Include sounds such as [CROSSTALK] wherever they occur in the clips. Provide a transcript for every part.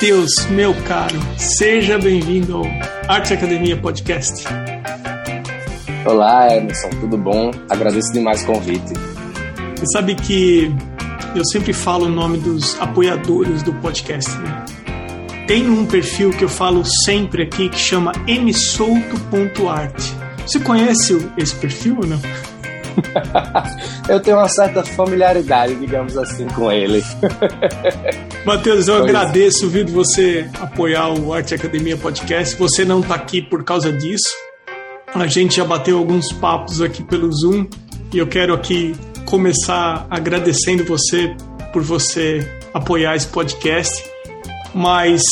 Matheus, meu caro, seja bem-vindo ao Arte Academia Podcast. Olá, Emerson, tudo bom? Agradeço demais o convite. Você sabe que eu sempre falo o nome dos apoiadores do podcast, né? Tem um perfil que eu falo sempre aqui que chama msouto.art. Você conhece esse perfil ou não? [LAUGHS] eu tenho uma certa familiaridade, digamos assim, com ele. [LAUGHS] Matheus, eu pois. agradeço, viu, de você apoiar o Arte Academia Podcast. Você não está aqui por causa disso. A gente já bateu alguns papos aqui pelo Zoom e eu quero aqui começar agradecendo você por você apoiar esse podcast. Mas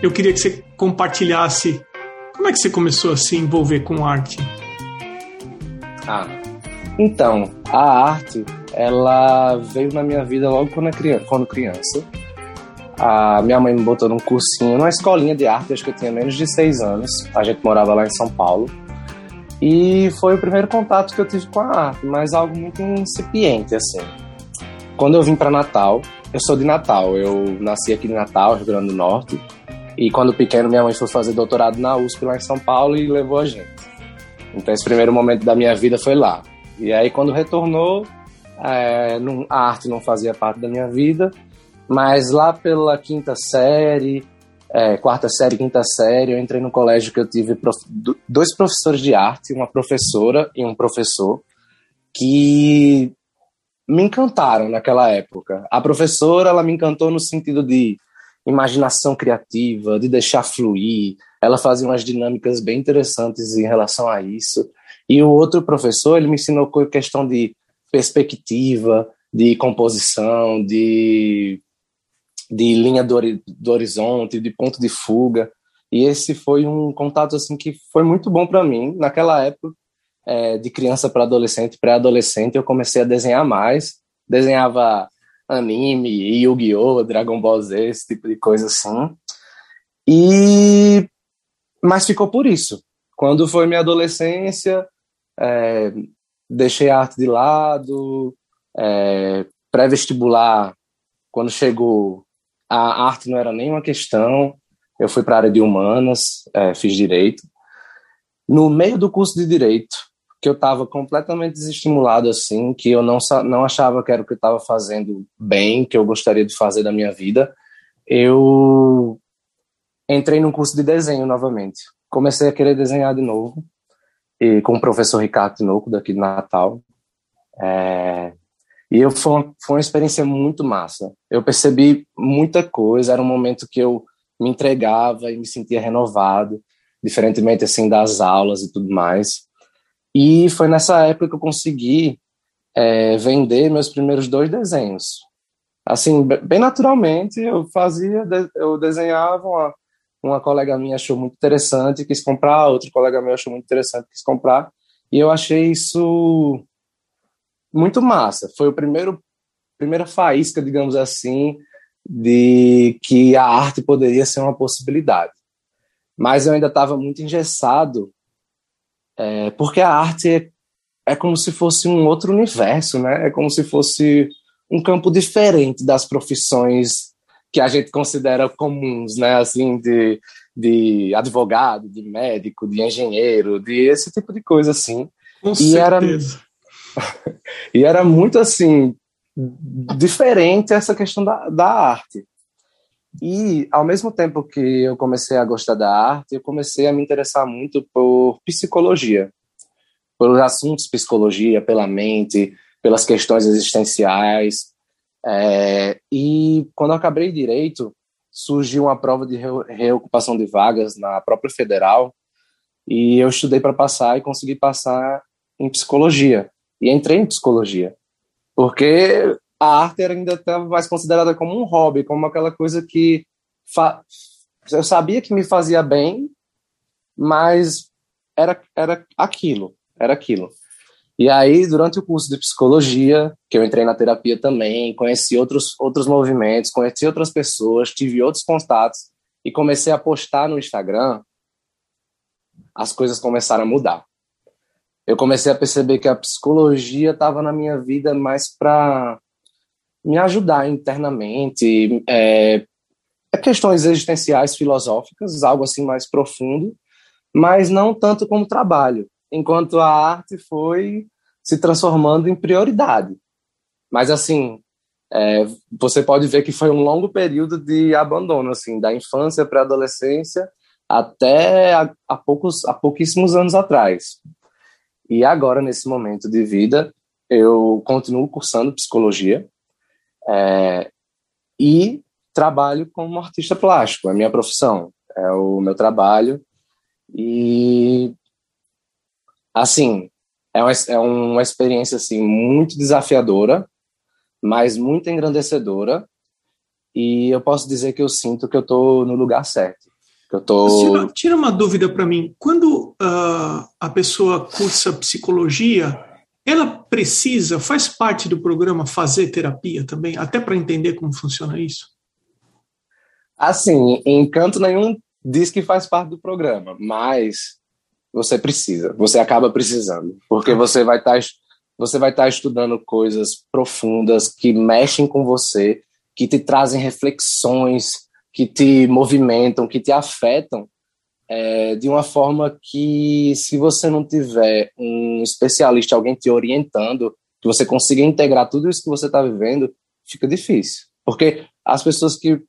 eu queria que você compartilhasse como é que você começou a se envolver com arte. Ah, então, a arte, ela veio na minha vida logo quando, criança, quando criança. A minha mãe me botou num cursinho, numa escolinha de arte, acho que eu tinha menos de seis anos. A gente morava lá em São Paulo. E foi o primeiro contato que eu tive com a arte, mas algo muito incipiente, assim. Quando eu vim para Natal, eu sou de Natal, eu nasci aqui em Natal, Rio Grande do Norte. E quando pequeno, minha mãe foi fazer doutorado na USP lá em São Paulo e levou a gente. Então, esse primeiro momento da minha vida foi lá. E aí, quando retornou, é, a arte não fazia parte da minha vida, mas lá pela quinta série, é, quarta série, quinta série, eu entrei no colégio que eu tive prof, dois professores de arte, uma professora e um professor, que me encantaram naquela época. A professora, ela me encantou no sentido de imaginação criativa, de deixar fluir. Ela fazia umas dinâmicas bem interessantes em relação a isso. E o outro professor, ele me ensinou com questão de perspectiva, de composição, de, de linha do, do horizonte, de ponto de fuga. E esse foi um contato assim que foi muito bom para mim. Naquela época, é, de criança para adolescente, pré-adolescente, eu comecei a desenhar mais. Desenhava anime, Yu-Gi-Oh!, Dragon Ball Z, esse tipo de coisa assim. E mas ficou por isso. Quando foi minha adolescência, é, deixei a arte de lado, é, pré-vestibular, quando chegou, a arte não era nenhuma questão, eu fui para a área de humanas, é, fiz direito. No meio do curso de direito, que eu estava completamente desestimulado assim, que eu não, não achava que era o que eu estava fazendo bem, que eu gostaria de fazer da minha vida, eu entrei num curso de desenho novamente. Comecei a querer desenhar de novo, e com o professor Ricardo Tinoco, daqui de Natal. É, e eu, foi, uma, foi uma experiência muito massa. Eu percebi muita coisa, era um momento que eu me entregava e me sentia renovado, diferentemente assim das aulas e tudo mais. E foi nessa época que eu consegui é, vender meus primeiros dois desenhos. Assim, bem naturalmente, eu fazia, eu desenhava uma, uma colega minha achou muito interessante, quis comprar, outro colega meu achou muito interessante, quis comprar, e eu achei isso muito massa. Foi o primeiro primeira faísca, digamos assim, de que a arte poderia ser uma possibilidade. Mas eu ainda estava muito engessado, é, porque a arte é, é como se fosse um outro universo, né? É como se fosse um campo diferente das profissões que a gente considera comuns, né? Assim, de, de advogado, de médico, de engenheiro, de esse tipo de coisa, assim. Com e certeza. Era, [LAUGHS] e era muito, assim, diferente essa questão da, da arte. E, ao mesmo tempo que eu comecei a gostar da arte, eu comecei a me interessar muito por psicologia, pelos assuntos psicologia, pela mente, pelas questões existenciais, é, e quando eu acabei direito, surgiu uma prova de reocupação de vagas na própria federal e eu estudei para passar e consegui passar em psicologia. E entrei em psicologia. Porque a arte ainda estava mais considerada como um hobby, como aquela coisa que eu sabia que me fazia bem, mas era, era aquilo, era aquilo. E aí, durante o curso de psicologia, que eu entrei na terapia também, conheci outros, outros movimentos, conheci outras pessoas, tive outros contatos e comecei a postar no Instagram, as coisas começaram a mudar. Eu comecei a perceber que a psicologia estava na minha vida mais para me ajudar internamente, é, questões existenciais, filosóficas, algo assim mais profundo, mas não tanto como trabalho, enquanto a arte foi se transformando em prioridade. Mas assim, é, você pode ver que foi um longo período de abandono, assim, da infância para a adolescência até a, poucos, a pouquíssimos anos atrás. E agora, nesse momento de vida, eu continuo cursando psicologia é, e trabalho como artista plástico, é a minha profissão, é o meu trabalho. E, assim, é uma, é uma experiência assim, muito desafiadora, mas muito engrandecedora. E eu posso dizer que eu sinto que eu estou no lugar certo. Eu tô... tira, tira uma dúvida para mim. Quando uh, a pessoa cursa psicologia, ela precisa, faz parte do programa fazer terapia também, até para entender como funciona isso? Assim, em canto nenhum diz que faz parte do programa, mas você precisa, você acaba precisando, porque você vai estar tá, você vai estar tá estudando coisas profundas que mexem com você, que te trazem reflexões, que te movimentam, que te afetam é, de uma forma que, se você não tiver um especialista, alguém te orientando, que você consiga integrar tudo isso que você está vivendo, fica difícil. Porque as pessoas que,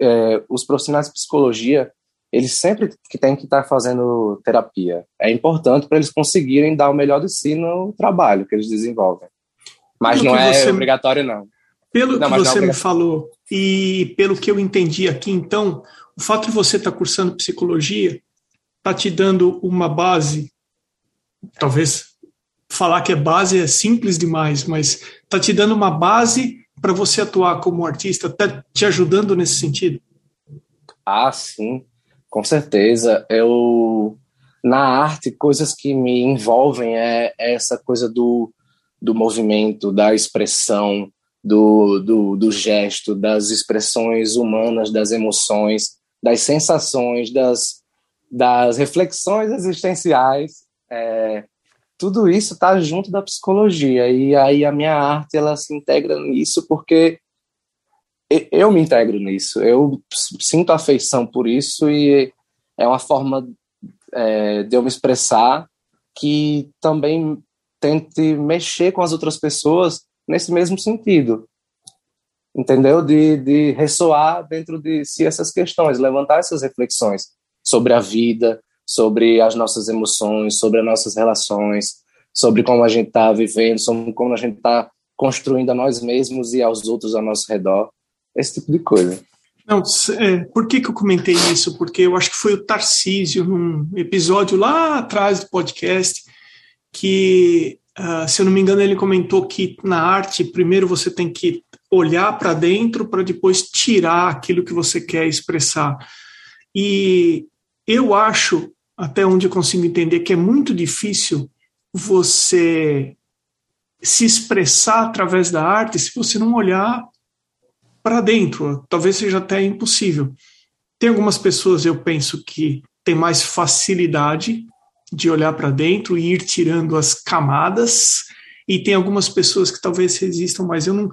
é, os profissionais de psicologia, eles sempre que têm que estar fazendo terapia. É importante para eles conseguirem dar o melhor de si no trabalho que eles desenvolvem. Mas pelo não é você, obrigatório, não. Pelo não, que é você é me falou e pelo que eu entendi aqui, então, o fato de você estar tá cursando psicologia está te dando uma base, talvez falar que é base é simples demais, mas está te dando uma base para você atuar como artista, está te ajudando nesse sentido? Ah, sim. Com certeza. Eu na arte coisas que me envolvem é, é essa coisa do, do movimento, da expressão, do, do, do gesto, das expressões humanas, das emoções, das sensações, das, das reflexões existenciais. É, tudo isso está junto da psicologia e aí a minha arte ela se integra nisso porque eu me integro nisso, eu sinto afeição por isso e é uma forma é, de eu me expressar que também tente mexer com as outras pessoas nesse mesmo sentido, entendeu? De, de ressoar dentro de si essas questões, levantar essas reflexões sobre a vida, sobre as nossas emoções, sobre as nossas relações, sobre como a gente está vivendo, sobre como a gente está construindo a nós mesmos e aos outros ao nosso redor esse tipo de coisa. Não, é, por que, que eu comentei isso? Porque eu acho que foi o Tarcísio, num episódio lá atrás do podcast, que, uh, se eu não me engano, ele comentou que na arte, primeiro você tem que olhar para dentro para depois tirar aquilo que você quer expressar. E eu acho, até onde eu consigo entender, que é muito difícil você se expressar através da arte se você não olhar para dentro. Talvez seja até impossível. Tem algumas pessoas, eu penso, que têm mais facilidade de olhar para dentro e ir tirando as camadas, e tem algumas pessoas que talvez resistam, mas eu não.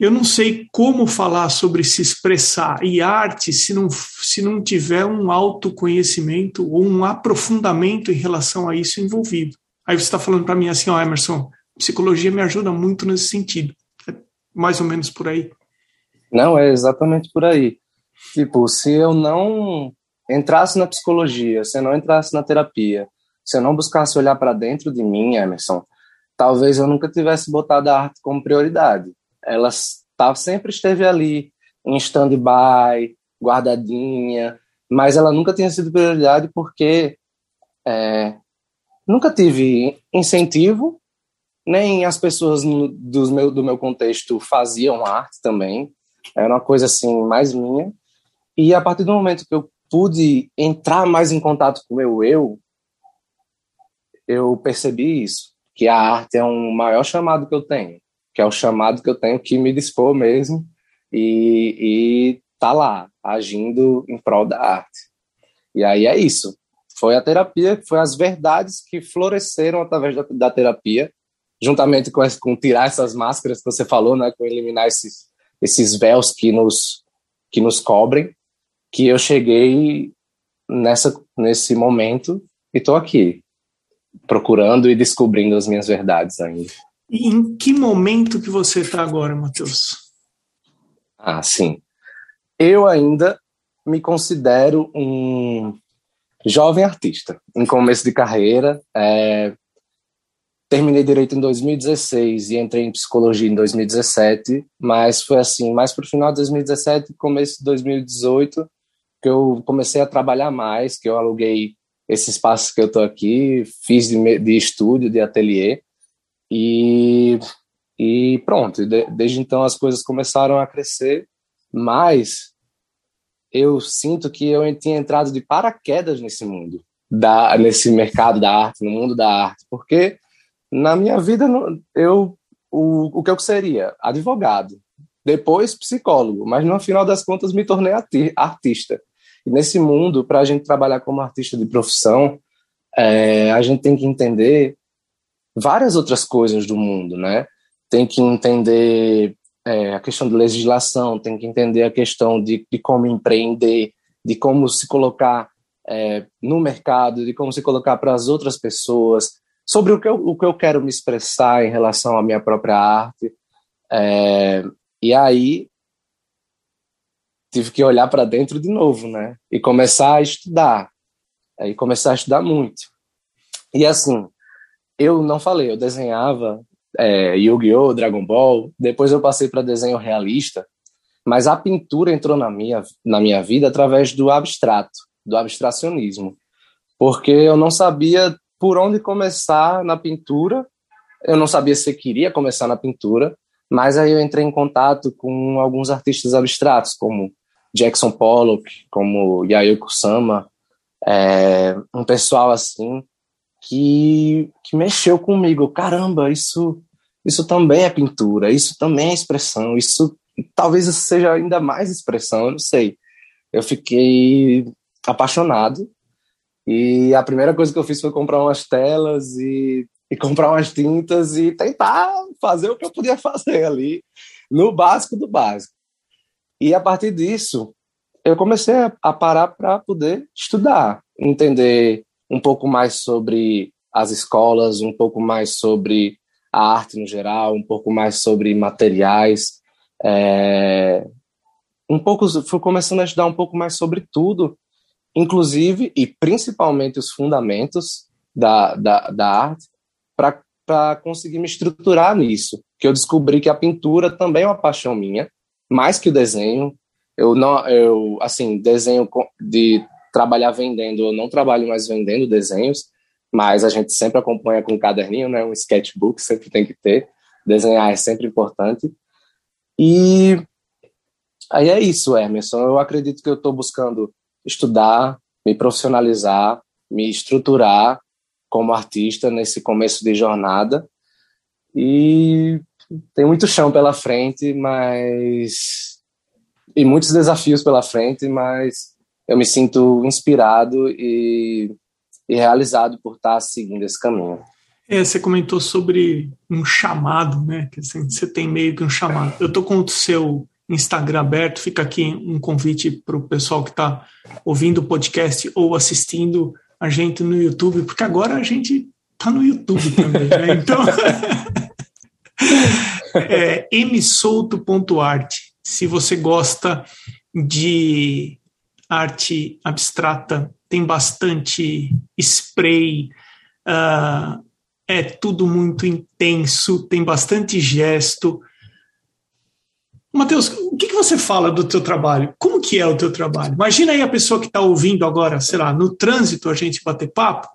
Eu não sei como falar sobre se expressar e arte se não, se não tiver um autoconhecimento ou um aprofundamento em relação a isso envolvido. Aí você está falando para mim assim, ó, Emerson, psicologia me ajuda muito nesse sentido mais ou menos por aí? Não, é exatamente por aí. Tipo, se eu não entrasse na psicologia, se eu não entrasse na terapia, se eu não buscasse olhar para dentro de mim, Emerson, talvez eu nunca tivesse botado a arte como prioridade. Ela tá, sempre esteve ali, em stand-by, guardadinha, mas ela nunca tinha sido prioridade porque é, nunca tive incentivo nem as pessoas no, do, meu, do meu contexto faziam arte também, era uma coisa assim mais minha. E a partir do momento que eu pude entrar mais em contato com o meu eu, eu percebi isso, que a arte é um maior chamado que eu tenho, que é o chamado que eu tenho que me dispor mesmo e, e tá lá, agindo em prol da arte. E aí é isso. Foi a terapia, foi as verdades que floresceram através da, da terapia juntamente com, com tirar essas máscaras que você falou, né, com eliminar esses, esses véus que nos que nos cobrem, que eu cheguei nessa, nesse momento e estou aqui, procurando e descobrindo as minhas verdades ainda. E em que momento que você está agora, Matheus? Ah, sim. Eu ainda me considero um jovem artista, em começo de carreira. É, terminei direito em 2016 e entrei em psicologia em 2017, mas foi assim, mais para o final de 2017, começo de 2018, que eu comecei a trabalhar mais, que eu aluguei esse espaço que eu estou aqui, fiz de, de estúdio, de ateliê, e, e pronto, de, desde então as coisas começaram a crescer, mas eu sinto que eu tinha entrado de paraquedas nesse mundo, da, nesse mercado da arte, no mundo da arte, porque na minha vida eu o, o que eu seria advogado, depois psicólogo, mas no final das contas me tornei artista. E nesse mundo, para a gente trabalhar como artista de profissão, é, a gente tem que entender várias outras coisas do mundo, né? Tem que entender é, a questão de legislação, tem que entender a questão de, de como empreender, de como se colocar é, no mercado, de como se colocar para as outras pessoas, sobre o que, eu, o que eu quero me expressar em relação à minha própria arte. É, e aí tive que olhar para dentro de novo, né? E começar a estudar. E começar a estudar muito. E assim, eu não falei, eu desenhava é, Yu-Gi-Oh!, Dragon Ball, depois eu passei para desenho realista, mas a pintura entrou na minha, na minha vida através do abstrato, do abstracionismo, porque eu não sabia por onde começar na pintura, eu não sabia se queria começar na pintura, mas aí eu entrei em contato com alguns artistas abstratos, como Jackson Pollock, como Yayoi Kusama, é, um pessoal assim que, que mexeu comigo. Caramba, isso, isso também é pintura, isso também é expressão, isso talvez seja ainda mais expressão, eu não sei. Eu fiquei apaixonado e a primeira coisa que eu fiz foi comprar umas telas e, e comprar umas tintas e tentar fazer o que eu podia [LAUGHS] fazer ali, no básico do básico. E a partir disso, eu comecei a parar para poder estudar, entender um pouco mais sobre as escolas, um pouco mais sobre a arte no geral, um pouco mais sobre materiais. É, um pouco, fui começando a estudar um pouco mais sobre tudo, inclusive e principalmente os fundamentos da, da, da arte, para conseguir me estruturar nisso. Que eu descobri que a pintura também é uma paixão minha, mais que o desenho. Eu não, eu assim, desenho de trabalhar vendendo, eu não trabalho mais vendendo desenhos, mas a gente sempre acompanha com um caderninho, né, um sketchbook, sempre tem que ter. Desenhar é sempre importante. E aí é isso, Emerson. Eu acredito que eu estou buscando estudar, me profissionalizar, me estruturar como artista nesse começo de jornada. E tem muito chão pela frente, mas. e muitos desafios pela frente, mas eu me sinto inspirado e, e realizado por estar seguindo esse caminho. É, você comentou sobre um chamado, né? Que assim, você tem meio que um chamado. Eu tô com o seu Instagram aberto, fica aqui um convite para o pessoal que está ouvindo o podcast ou assistindo a gente no YouTube, porque agora a gente tá no YouTube também, né? [LAUGHS] Então, [LAUGHS] é, msolto.art. Se você gosta de arte abstrata, tem bastante spray, uh, é tudo muito intenso, tem bastante gesto. Matheus, o que, que você fala do teu trabalho? Como que é o teu trabalho? Imagina aí a pessoa que está ouvindo agora, sei lá, no trânsito a gente bater papo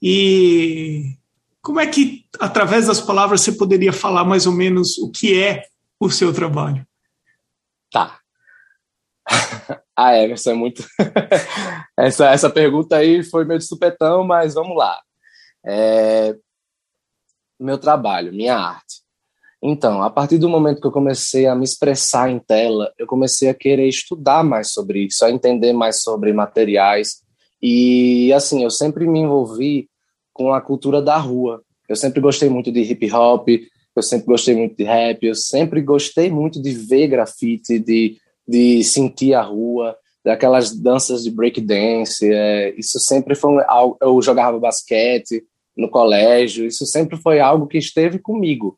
e como é que, através das palavras, você poderia falar mais ou menos o que é o seu trabalho? Tá. [LAUGHS] Ah, Emerson, é muito. [LAUGHS] essa, essa pergunta aí foi meio de supetão, mas vamos lá. É... Meu trabalho, minha arte. Então, a partir do momento que eu comecei a me expressar em tela, eu comecei a querer estudar mais sobre isso, a entender mais sobre materiais. E, assim, eu sempre me envolvi com a cultura da rua. Eu sempre gostei muito de hip hop, eu sempre gostei muito de rap, eu sempre gostei muito de ver grafite, de de sentir a rua, daquelas danças de breakdance. É, isso sempre foi algo. Eu jogava basquete no colégio, isso sempre foi algo que esteve comigo.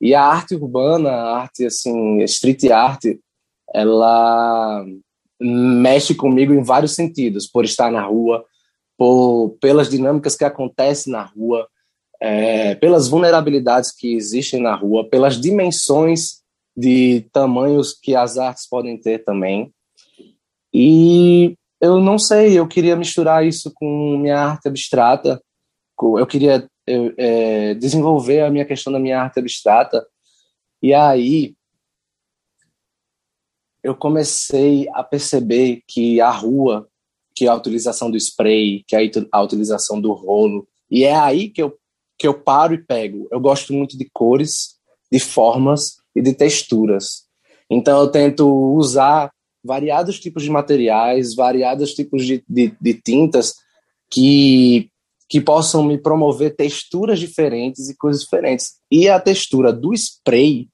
E a arte urbana, a arte assim, street art, ela mexe comigo em vários sentidos, por estar na rua, por, pelas dinâmicas que acontecem na rua, é, pelas vulnerabilidades que existem na rua, pelas dimensões de tamanhos que as artes podem ter também. E eu não sei, eu queria misturar isso com minha arte abstrata, eu queria eu, é, desenvolver a minha questão da minha arte abstrata. E aí eu comecei a perceber que a rua, que a utilização do spray, que a, a utilização do rolo, e é aí que eu, que eu paro e pego. Eu gosto muito de cores, de formas e de texturas. Então eu tento usar variados tipos de materiais, variados tipos de, de, de tintas que que possam me promover texturas diferentes e coisas diferentes. E a textura do spray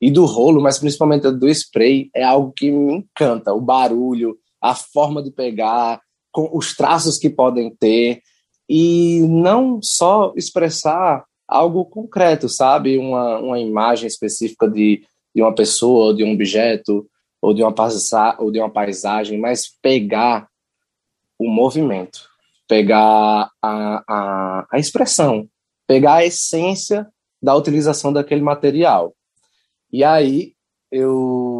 e do rolo, mas principalmente do spray, é algo que me encanta. O barulho, a forma de pegar, com os traços que podem ter, e não só expressar algo concreto, sabe? Uma, uma imagem específica de, de uma pessoa, ou de um objeto, ou de, uma ou de uma paisagem, mas pegar o movimento pegar a, a, a expressão, pegar a essência da utilização daquele material. E aí eu,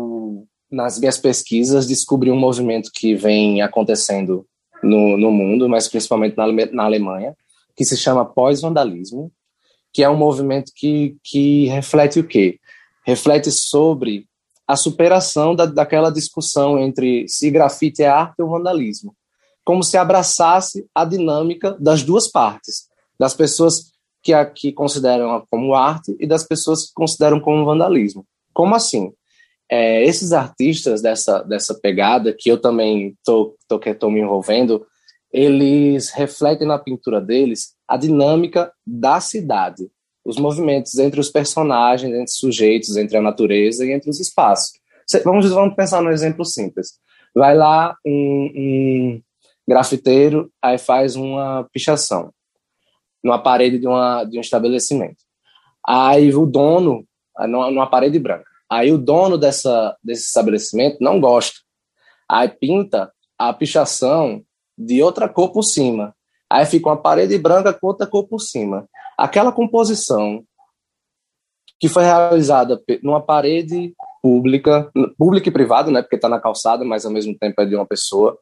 nas minhas pesquisas, descobri um movimento que vem acontecendo no, no mundo, mas principalmente na, na Alemanha, que se chama pós-vandalismo, que é um movimento que, que reflete o quê? Reflete sobre a superação da, daquela discussão entre se grafite é arte ou vandalismo como se abraçasse a dinâmica das duas partes, das pessoas que aqui consideram como arte e das pessoas que consideram como vandalismo. Como assim? É, esses artistas dessa, dessa pegada, que eu também tô, tô, tô me envolvendo, eles refletem na pintura deles a dinâmica da cidade, os movimentos entre os personagens, entre os sujeitos, entre a natureza e entre os espaços. Vamos, vamos pensar num exemplo simples. Vai lá um, um grafiteiro, aí faz uma pichação numa parede de, uma, de um estabelecimento. Aí o dono, numa, numa parede branca, aí o dono dessa, desse estabelecimento não gosta. Aí pinta a pichação de outra cor por cima. Aí fica uma parede branca com outra cor por cima. Aquela composição que foi realizada numa parede pública, pública e privada, né, porque está na calçada, mas ao mesmo tempo é de uma pessoa,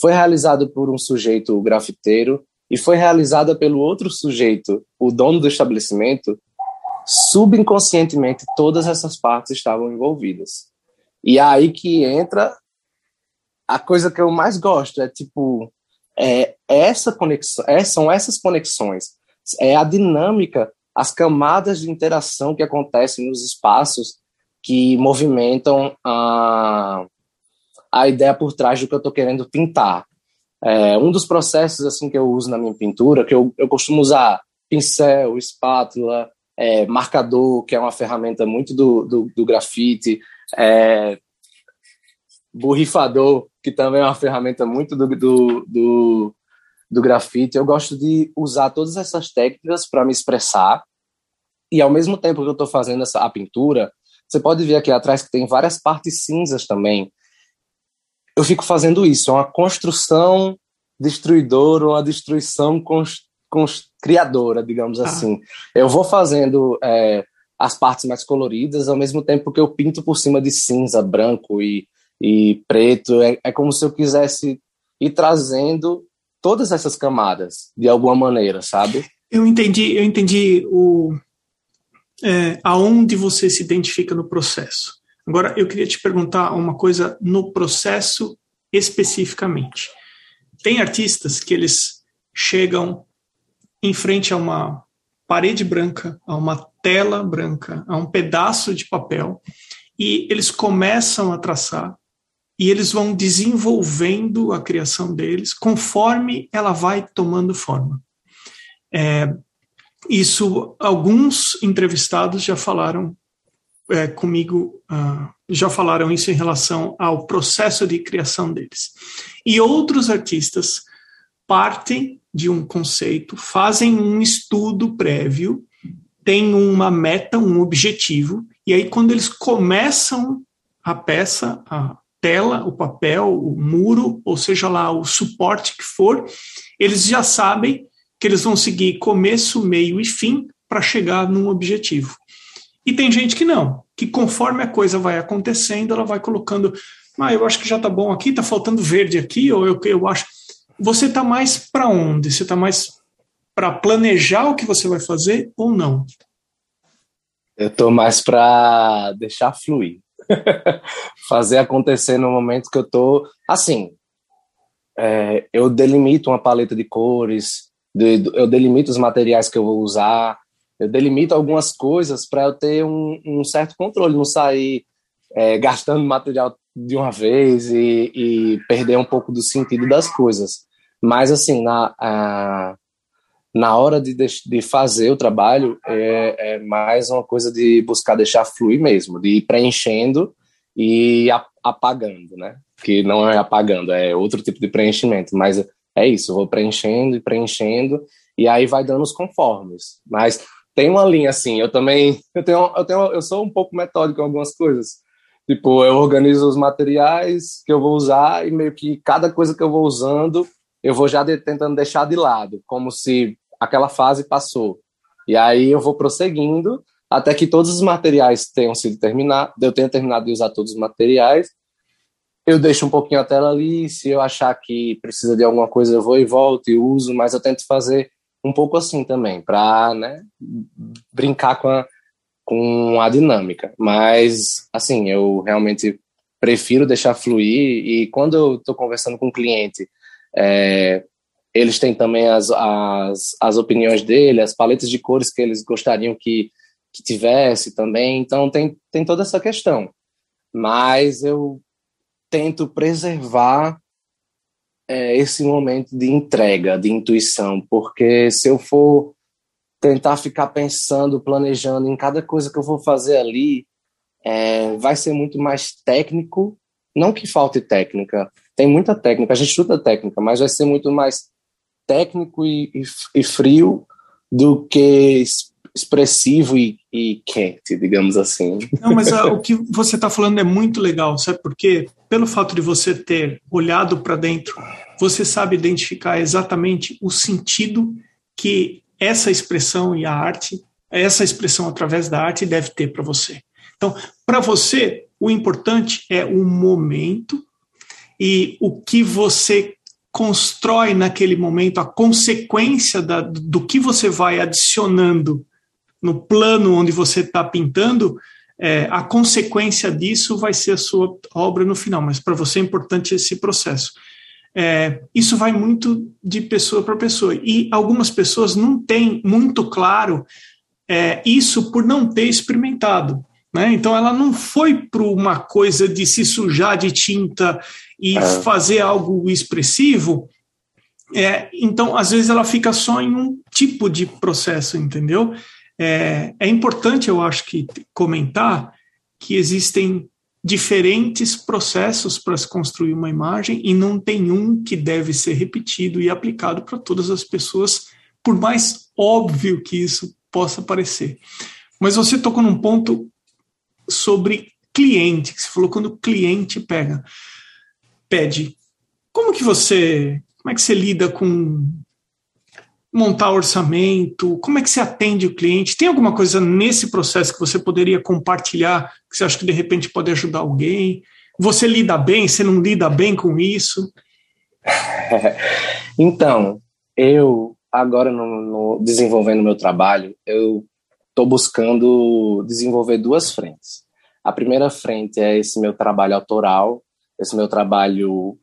foi realizado por um sujeito grafiteiro e foi realizada pelo outro sujeito, o dono do estabelecimento, subconscientemente todas essas partes estavam envolvidas. E é aí que entra a coisa que eu mais gosto, é tipo, é essa conexão, é, são essas conexões, é a dinâmica, as camadas de interação que acontecem nos espaços que movimentam a, a ideia por trás do que eu estou querendo pintar. É, um dos processos assim que eu uso na minha pintura, que eu, eu costumo usar pincel, espátula, é, marcador, que é uma ferramenta muito do, do, do grafite, é, borrifador, que também é uma ferramenta muito do, do, do, do grafite. Eu gosto de usar todas essas técnicas para me expressar, e ao mesmo tempo que eu estou fazendo essa, a pintura, você pode ver aqui atrás que tem várias partes cinzas também, eu fico fazendo isso, é uma construção destruidora, uma destruição criadora, digamos ah. assim. Eu vou fazendo é, as partes mais coloridas, ao mesmo tempo que eu pinto por cima de cinza, branco e, e preto. É, é como se eu quisesse ir trazendo todas essas camadas, de alguma maneira, sabe? Eu entendi, eu entendi o, é, aonde você se identifica no processo. Agora, eu queria te perguntar uma coisa no processo especificamente. Tem artistas que eles chegam em frente a uma parede branca, a uma tela branca, a um pedaço de papel, e eles começam a traçar e eles vão desenvolvendo a criação deles conforme ela vai tomando forma. É, isso, alguns entrevistados já falaram é, comigo uh, já falaram isso em relação ao processo de criação deles. E outros artistas partem de um conceito, fazem um estudo prévio, têm uma meta, um objetivo, e aí quando eles começam a peça, a tela, o papel, o muro, ou seja lá o suporte que for, eles já sabem que eles vão seguir começo, meio e fim para chegar num objetivo. E tem gente que não, que conforme a coisa vai acontecendo, ela vai colocando, ah, eu acho que já tá bom aqui, tá faltando verde aqui, ou eu, eu acho. Você tá mais para onde? Você tá mais para planejar o que você vai fazer ou não? Eu tô mais para deixar fluir. [LAUGHS] Fazer acontecer no momento que eu tô. Assim, é, eu delimito uma paleta de cores, de, eu delimito os materiais que eu vou usar, eu delimito algumas coisas para eu ter um, um, certo controle, não sair é, gastando material de uma vez e, e, perder um pouco do sentido das coisas. Mas, assim, na, a, na hora de, de fazer o trabalho, é, é, mais uma coisa de buscar deixar fluir mesmo, de ir preenchendo e apagando, né? Que não é apagando, é outro tipo de preenchimento, mas é isso, vou preenchendo e preenchendo, e aí vai dando os conformes. Mas tem uma linha assim. Eu também eu tenho eu tenho eu sou um pouco metódico em algumas coisas. Tipo, eu organizo os materiais que eu vou usar e meio que cada coisa que eu vou usando, eu vou já de, tentando deixar de lado, como se aquela fase passou. E aí eu vou prosseguindo até que todos os materiais tenham sido terminados, eu tenha terminado de usar todos os materiais. Eu deixo um pouquinho a tela ali, se eu achar que precisa de alguma coisa, eu vou e volto e uso, mas eu tento fazer um pouco assim também, para né, brincar com a, com a dinâmica. Mas, assim, eu realmente prefiro deixar fluir e quando eu estou conversando com o um cliente, é, eles têm também as, as, as opiniões dele, as paletas de cores que eles gostariam que, que tivesse também, então tem, tem toda essa questão. Mas eu tento preservar é, esse momento de entrega, de intuição, porque se eu for tentar ficar pensando, planejando em cada coisa que eu vou fazer ali, é, vai ser muito mais técnico. Não que falte técnica, tem muita técnica, a gente estuda técnica, mas vai ser muito mais técnico e, e, e frio do que expressivo e, e, quente, digamos assim. Não, mas a, o que você está falando é muito legal, sabe por quê? Pelo fato de você ter olhado para dentro, você sabe identificar exatamente o sentido que essa expressão e a arte, essa expressão através da arte deve ter para você. Então, para você, o importante é o momento e o que você constrói naquele momento, a consequência da, do que você vai adicionando no plano onde você está pintando, é, a consequência disso vai ser a sua obra no final, mas para você é importante esse processo. É, isso vai muito de pessoa para pessoa, e algumas pessoas não têm muito claro é, isso por não ter experimentado. Né? Então, ela não foi para uma coisa de se sujar de tinta e é. fazer algo expressivo. É, então, às vezes, ela fica só em um tipo de processo, entendeu? É, é importante, eu acho que, comentar que existem diferentes processos para se construir uma imagem e não tem um que deve ser repetido e aplicado para todas as pessoas, por mais óbvio que isso possa parecer. Mas você tocou num ponto sobre cliente, que você falou quando o cliente pega, pede. Como que você, como é que você lida com montar orçamento? Como é que você atende o cliente? Tem alguma coisa nesse processo que você poderia compartilhar que você acha que de repente pode ajudar alguém? Você lida bem? Você não lida bem com isso? [LAUGHS] então, eu agora no, no desenvolvendo meu trabalho, eu estou buscando desenvolver duas frentes. A primeira frente é esse meu trabalho autoral, esse meu trabalho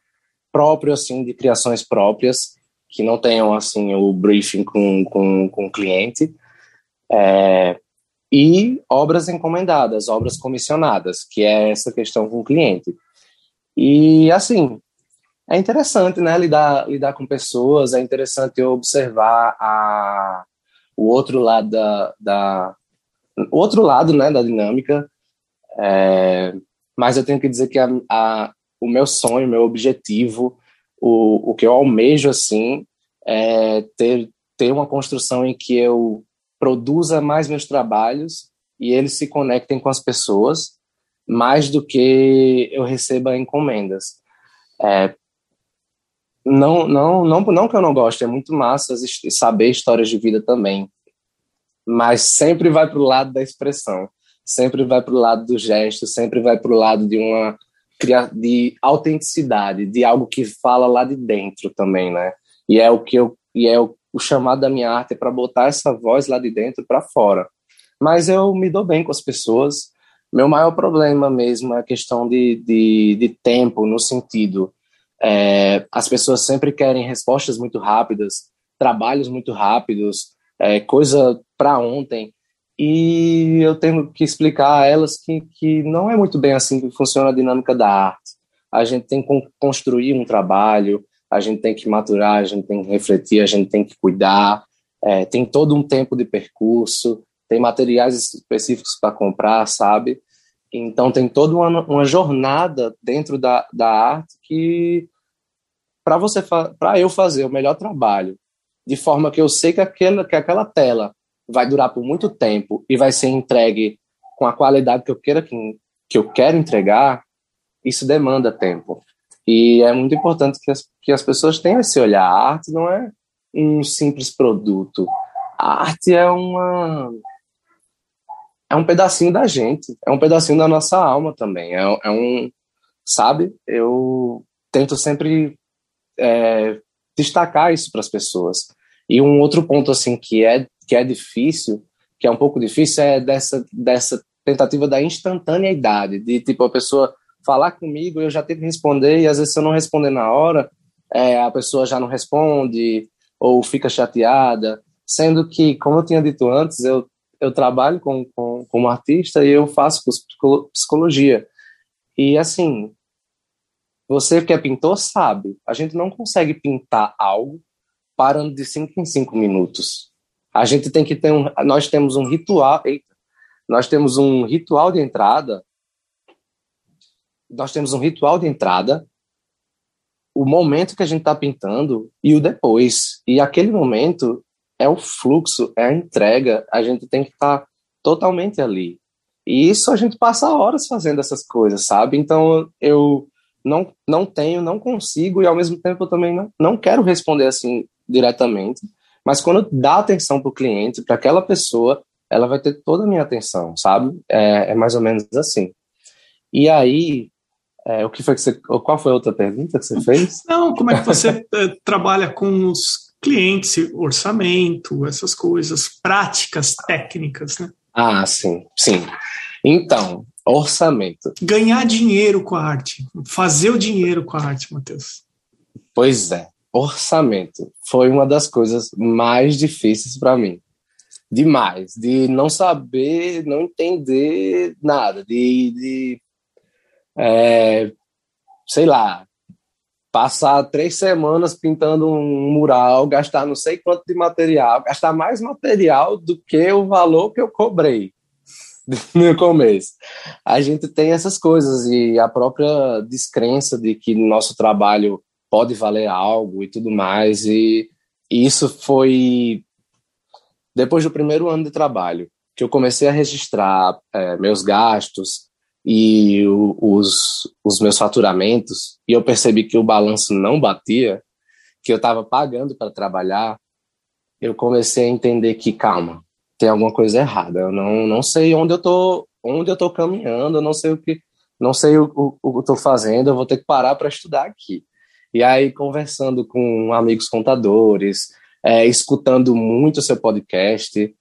próprio assim de criações próprias que não tenham assim o briefing com, com, com o cliente é, e obras encomendadas, obras comissionadas, que é essa questão com o cliente. E assim, é interessante, né, lidar, lidar com pessoas, é interessante observar a, o outro lado da, da o outro lado, né, da dinâmica, É, mas eu tenho que dizer que a, a, o meu sonho, meu objetivo, o, o que eu almejo assim, é ter, ter uma construção em que eu produza mais meus trabalhos e eles se conectem com as pessoas, mais do que eu receba encomendas. É, não, não, não, não que eu não goste, é muito massa saber histórias de vida também, mas sempre vai para o lado da expressão, sempre vai para o lado do gesto, sempre vai para o lado de uma de autenticidade, de algo que fala lá de dentro também, né? E é o que eu e é o, o chamado da minha arte é para botar essa voz lá de dentro para fora. Mas eu me dou bem com as pessoas. Meu maior problema mesmo é a questão de, de, de tempo, no sentido é, as pessoas sempre querem respostas muito rápidas, trabalhos muito rápidos, é, coisa para ontem. E eu tenho que explicar a elas que, que não é muito bem assim que funciona a dinâmica da arte. A gente tem que construir um trabalho, a gente tem que maturar, a gente tem que refletir, a gente tem que cuidar. É, tem todo um tempo de percurso, tem materiais específicos para comprar, sabe? Então tem toda uma, uma jornada dentro da, da arte que para você para eu fazer o melhor trabalho, de forma que eu sei que aquela que aquela tela vai durar por muito tempo e vai ser entregue com a qualidade que eu queira que, que eu quero entregar, isso demanda tempo. E é muito importante que as, que as pessoas tenham esse olhar. A arte não é um simples produto. A arte é uma é um pedacinho da gente, é um pedacinho da nossa alma também. É, é um, sabe? Eu tento sempre é, destacar isso para as pessoas. E um outro ponto assim que é que é difícil, que é um pouco difícil, é dessa dessa tentativa da instantaneidade, de tipo a pessoa falar comigo, eu já tenho que responder e às vezes se eu não responder na hora, é, a pessoa já não responde ou fica chateada, sendo que, como eu tinha dito antes, eu eu trabalho com, com, como artista e eu faço psicologia. E assim, você que é pintor sabe, a gente não consegue pintar algo parando de cinco em cinco minutos. A gente tem que ter um, nós temos um ritual, eita, nós temos um ritual de entrada, nós temos um ritual de entrada, o momento que a gente está pintando e o depois. E aquele momento é o fluxo, é a entrega, a gente tem que estar tá totalmente ali. E isso a gente passa horas fazendo essas coisas, sabe? Então eu não, não tenho, não consigo, e ao mesmo tempo eu também não, não quero responder assim diretamente. Mas quando dá atenção para o cliente, para aquela pessoa, ela vai ter toda a minha atenção, sabe? É, é mais ou menos assim. E aí, é, o que foi que você, qual foi a outra pergunta que você fez? [LAUGHS] Não, como é que você eh, trabalha com os clientes, orçamento, essas coisas, práticas técnicas, né? Ah, sim, sim. Então, orçamento. Ganhar dinheiro com a arte, fazer o dinheiro com a arte, Matheus. Pois é, orçamento foi uma das coisas mais difíceis para mim. Demais, de não saber, não entender nada, de, de é, sei lá, passar três semanas pintando um mural, gastar não sei quanto de material, gastar mais material do que o valor que eu cobrei [LAUGHS] no começo. A gente tem essas coisas e a própria descrença de que nosso trabalho pode valer algo e tudo mais. E, e isso foi depois do primeiro ano de trabalho que eu comecei a registrar é, meus gastos, e o, os, os meus faturamentos, e eu percebi que o balanço não batia, que eu estava pagando para trabalhar, eu comecei a entender que, calma, tem alguma coisa errada. Eu não, não sei onde eu tô, onde eu tô caminhando, eu não sei o que, não sei o, que eu tô fazendo, eu vou ter que parar para estudar aqui. E aí, conversando com amigos contadores, é, escutando muito o seu podcast,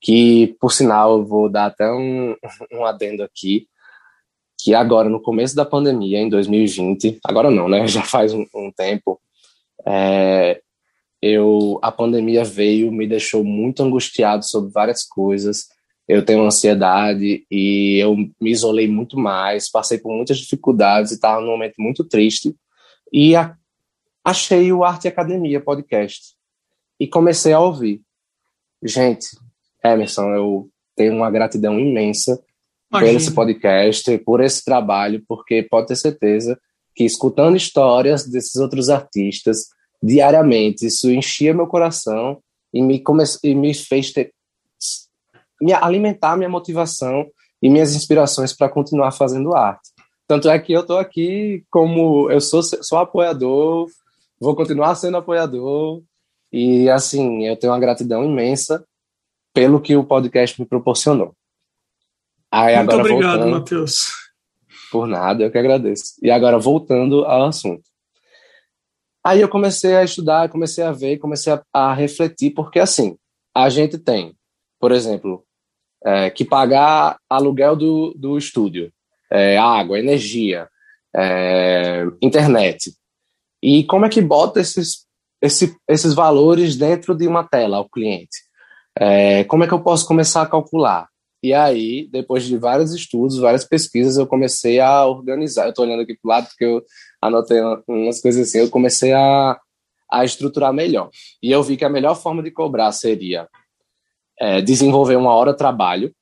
que, por sinal, eu vou dar até um, um adendo aqui que agora, no começo da pandemia, em 2020, agora não, né? [LAUGHS] Já faz um, um tempo, é, eu, a pandemia veio, me deixou muito angustiado sobre várias coisas. Eu tenho ansiedade e eu me isolei muito mais, passei por muitas dificuldades e estava num momento muito triste. E a, achei o Arte Academia podcast e comecei a ouvir. Gente, Emerson, eu tenho uma gratidão imensa Imagina. por esse podcast, por esse trabalho, porque pode ter certeza que escutando histórias desses outros artistas diariamente, isso enchia meu coração e me, come... e me fez ter... me alimentar minha motivação e minhas inspirações para continuar fazendo arte. Tanto é que eu estou aqui como eu sou, sou apoiador, vou continuar sendo apoiador e assim eu tenho uma gratidão imensa pelo que o podcast me proporcionou. Aí, Muito obrigado, Matheus. Por nada, eu que agradeço. E agora voltando ao assunto. Aí eu comecei a estudar, comecei a ver, comecei a, a refletir, porque assim, a gente tem, por exemplo, é, que pagar aluguel do, do estúdio, é, água, energia, é, internet. E como é que bota esses, esse, esses valores dentro de uma tela ao cliente? É, como é que eu posso começar a calcular? E aí, depois de vários estudos, várias pesquisas, eu comecei a organizar. Eu estou olhando aqui para o lado porque eu anotei umas coisas assim. Eu comecei a, a estruturar melhor. E eu vi que a melhor forma de cobrar seria é, desenvolver uma hora de trabalho,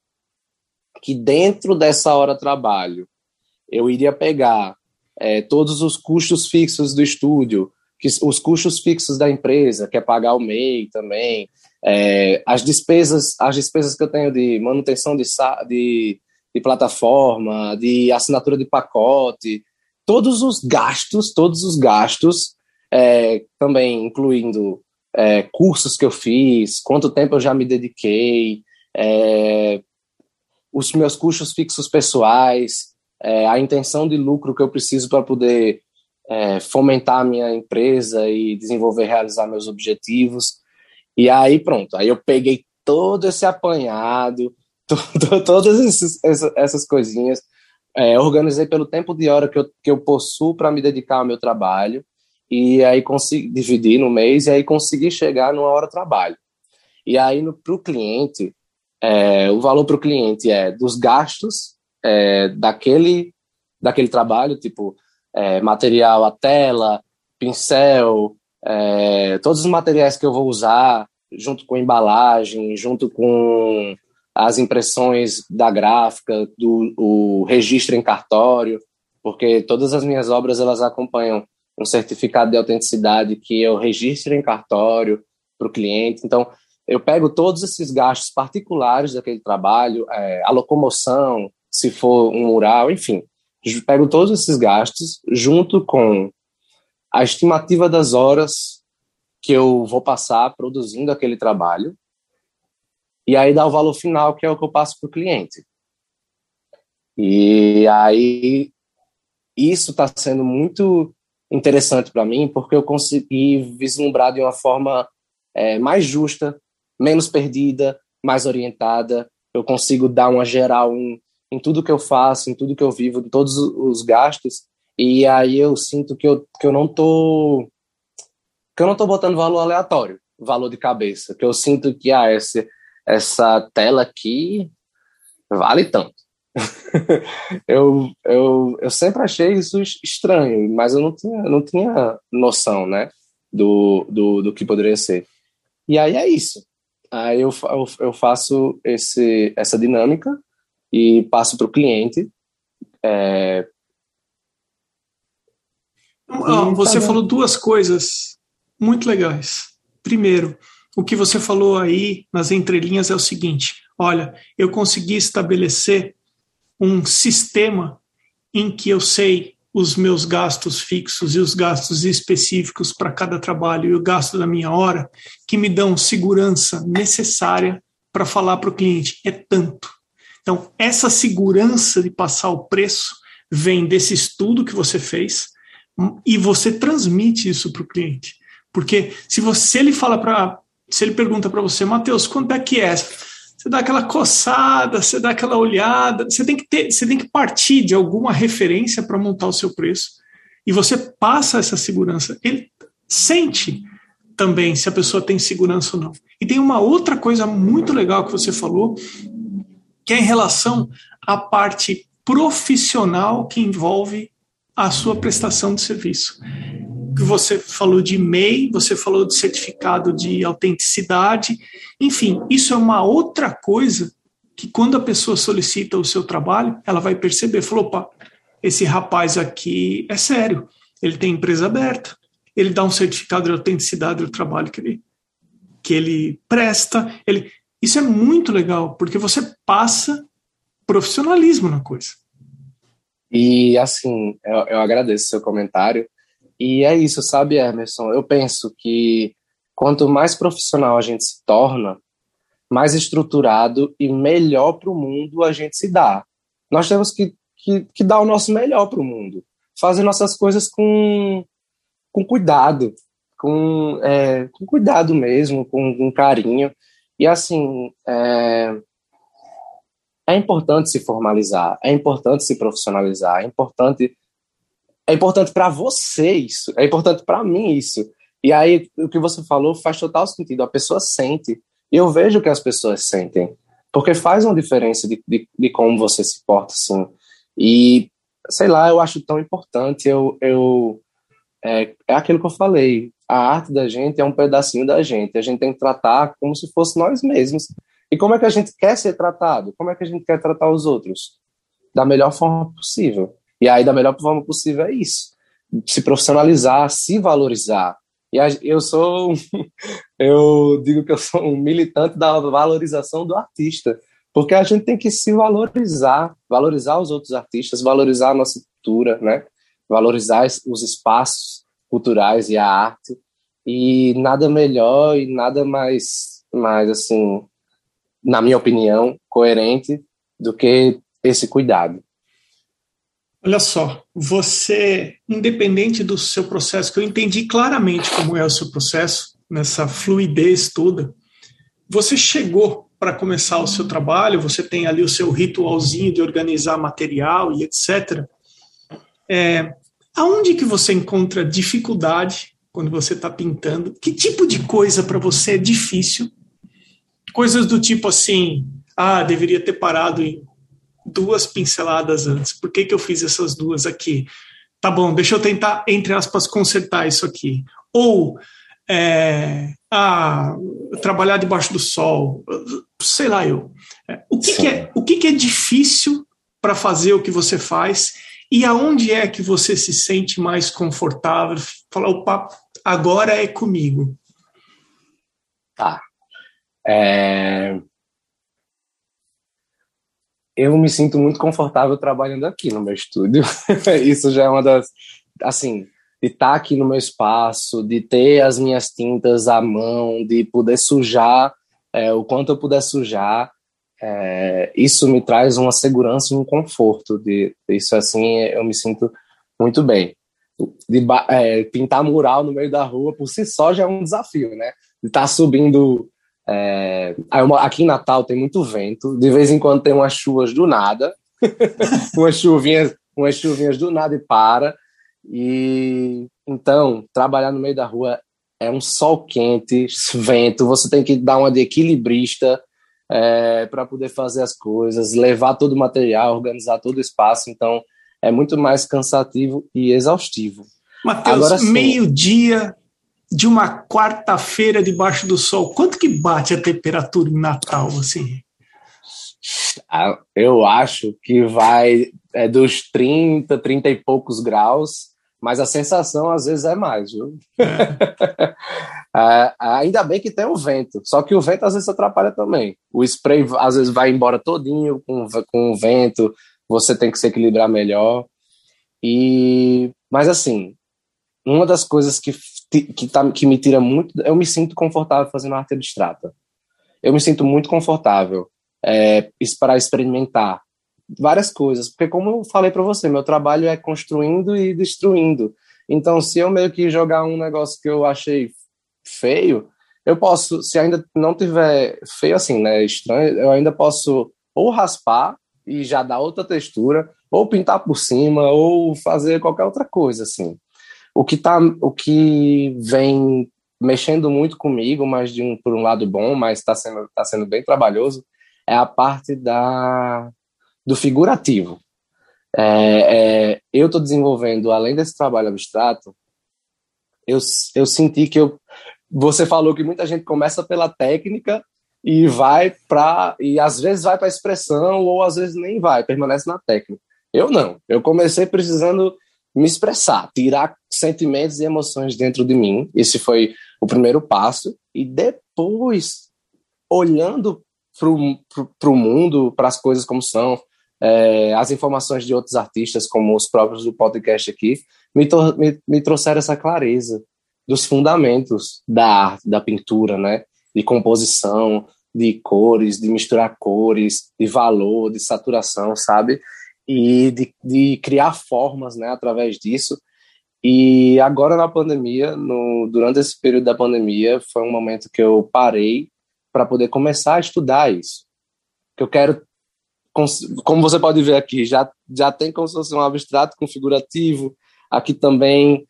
que dentro dessa hora trabalho eu iria pegar é, todos os custos fixos do estúdio, que, os custos fixos da empresa, que é pagar o MEI também, é, as despesas as despesas que eu tenho de manutenção de, de, de plataforma, de assinatura de pacote, todos os gastos, todos os gastos, é, também incluindo é, cursos que eu fiz, quanto tempo eu já me dediquei, é, os meus custos fixos pessoais, é, a intenção de lucro que eu preciso para poder é, fomentar a minha empresa e desenvolver, realizar meus objetivos. E aí, pronto, aí eu peguei todo esse apanhado, [LAUGHS] todas esses, essas coisinhas, é, organizei pelo tempo de hora que eu, que eu possuo para me dedicar ao meu trabalho, e aí consegui dividir no mês, e aí consegui chegar numa hora trabalho. E aí, para o cliente, é, o valor para o cliente é dos gastos é, daquele, daquele trabalho, tipo é, material, a tela, pincel, é, todos os materiais que eu vou usar, junto com embalagem, junto com as impressões da gráfica, do o registro em cartório, porque todas as minhas obras elas acompanham um certificado de autenticidade que eu registro em cartório para o cliente. Então, eu pego todos esses gastos particulares daquele trabalho, é, a locomoção, se for um mural, enfim, pego todos esses gastos junto com a estimativa das horas que eu vou passar produzindo aquele trabalho e aí dá o valor final que é o que eu passo para o cliente. E aí isso está sendo muito interessante para mim porque eu consegui vislumbrar de uma forma é, mais justa menos perdida, mais orientada. Eu consigo dar uma geral em, em tudo que eu faço, em tudo que eu vivo, em todos os gastos. E aí eu sinto que eu, que eu não tô que eu não tô botando valor aleatório, valor de cabeça, que eu sinto que ah, essa, essa tela aqui vale tanto. [LAUGHS] eu, eu, eu sempre achei isso estranho, mas eu não tinha, não tinha noção, né, do, do, do que poderia ser. E aí é isso. Aí eu, eu, eu faço esse, essa dinâmica e passo para o cliente. É... você tá falou duas coisas muito legais. Primeiro, o que você falou aí nas entrelinhas é o seguinte: olha, eu consegui estabelecer um sistema em que eu sei os meus gastos fixos e os gastos específicos para cada trabalho e o gasto da minha hora, que me dão segurança necessária para falar para o cliente, é tanto. Então, essa segurança de passar o preço vem desse estudo que você fez e você transmite isso para o cliente. Porque se você ele fala para, se ele pergunta para você, Matheus, quanto é que é? Você dá aquela coçada, você dá aquela olhada, você tem que ter, você tem que partir de alguma referência para montar o seu preço. E você passa essa segurança. Ele sente também se a pessoa tem segurança ou não. E tem uma outra coisa muito legal que você falou, que é em relação à parte profissional que envolve a sua prestação de serviço que você falou de MEI, você falou de certificado de autenticidade, enfim, isso é uma outra coisa que quando a pessoa solicita o seu trabalho, ela vai perceber, falou, opa, esse rapaz aqui é sério, ele tem empresa aberta, ele dá um certificado de autenticidade do trabalho que ele, que ele presta, ele, isso é muito legal, porque você passa profissionalismo na coisa. E assim, eu, eu agradeço seu comentário. E é isso, sabe, Emerson? Eu penso que quanto mais profissional a gente se torna, mais estruturado e melhor para o mundo a gente se dá. Nós temos que, que, que dar o nosso melhor para o mundo, fazer nossas coisas com, com cuidado, com, é, com cuidado mesmo, com, com carinho. E assim, é, é importante se formalizar, é importante se profissionalizar, é importante é importante para você isso, é importante para mim isso. E aí o que você falou faz total sentido. A pessoa sente, e eu vejo que as pessoas sentem, porque faz uma diferença de, de, de como você se porta, assim. E sei lá, eu acho tão importante. Eu, eu é, é aquilo que eu falei. A arte da gente é um pedacinho da gente. A gente tem que tratar como se fosse nós mesmos. E como é que a gente quer ser tratado? Como é que a gente quer tratar os outros? Da melhor forma possível. E aí, da melhor forma possível, é isso. Se profissionalizar, se valorizar. E eu sou. [LAUGHS] eu digo que eu sou um militante da valorização do artista. Porque a gente tem que se valorizar, valorizar os outros artistas, valorizar a nossa cultura, né? Valorizar os espaços culturais e a arte. E nada melhor e nada mais, mais assim, na minha opinião, coerente do que esse cuidado. Olha só, você, independente do seu processo, que eu entendi claramente como é o seu processo, nessa fluidez toda, você chegou para começar o seu trabalho, você tem ali o seu ritualzinho de organizar material e etc. É, aonde que você encontra dificuldade quando você está pintando? Que tipo de coisa para você é difícil Coisas do tipo assim, ah, deveria ter parado em duas pinceladas antes. Por que, que eu fiz essas duas aqui? Tá bom, deixa eu tentar, entre aspas, consertar isso aqui. Ou, é, ah, trabalhar debaixo do sol, sei lá eu. É, o que, que é, o que, que é difícil para fazer o que você faz e aonde é que você se sente mais confortável? Falar, opa, agora é comigo. Tá. É... Eu me sinto muito confortável trabalhando aqui no meu estúdio. [LAUGHS] Isso já é uma das. Assim, de estar tá aqui no meu espaço, de ter as minhas tintas à mão, de poder sujar é, o quanto eu puder sujar. É, isso me traz uma segurança e um conforto. De, isso, assim, eu me sinto muito bem. De, é, pintar mural no meio da rua por si só já é um desafio, né? De estar tá subindo é, aqui em Natal tem muito vento, de vez em quando tem umas chuvas do nada, [LAUGHS] umas chuvinhas, umas chuvinhas do nada e para. E então trabalhar no meio da rua é um sol quente, vento. Você tem que dar uma de equilibrista é, para poder fazer as coisas, levar todo o material, organizar todo o espaço. Então é muito mais cansativo e exaustivo. Matheus, meio-dia, de uma quarta-feira debaixo do sol, quanto que bate a temperatura em Natal, assim? Ah, eu acho que vai é, dos 30, 30 e poucos graus, mas a sensação às vezes é mais, viu? É. [LAUGHS] é, ainda bem que tem o vento, só que o vento às vezes atrapalha também. O spray às vezes vai embora todinho com, com o vento, você tem que se equilibrar melhor. E, mas assim, uma das coisas que que, tá, que me tira muito. Eu me sinto confortável fazendo arte abstrata. Eu me sinto muito confortável é, para experimentar várias coisas, porque como eu falei para você, meu trabalho é construindo e destruindo. Então, se eu meio que jogar um negócio que eu achei feio, eu posso, se ainda não tiver feio assim, né, estranho, eu ainda posso ou raspar e já dar outra textura, ou pintar por cima, ou fazer qualquer outra coisa assim. O que, tá, o que vem mexendo muito comigo, mas de um, por um lado bom, mas está sendo, tá sendo bem trabalhoso, é a parte da, do figurativo. É, é, eu estou desenvolvendo, além desse trabalho abstrato, eu, eu senti que eu. Você falou que muita gente começa pela técnica e vai para e às vezes vai para expressão ou às vezes nem vai, permanece na técnica. Eu não. Eu comecei precisando me expressar, tirar sentimentos e emoções dentro de mim. Esse foi o primeiro passo e depois olhando para o mundo, para as coisas como são, é, as informações de outros artistas, como os próprios do podcast aqui, me, me, me trouxeram essa clareza dos fundamentos da arte, da pintura, né? De composição, de cores, de misturar cores, de valor, de saturação, sabe? E de, de criar formas, né? Através disso. E agora na pandemia, no, durante esse período da pandemia, foi um momento que eu parei para poder começar a estudar isso. Que eu quero, como você pode ver aqui, já, já tem como se fosse um abstrato configurativo. Aqui também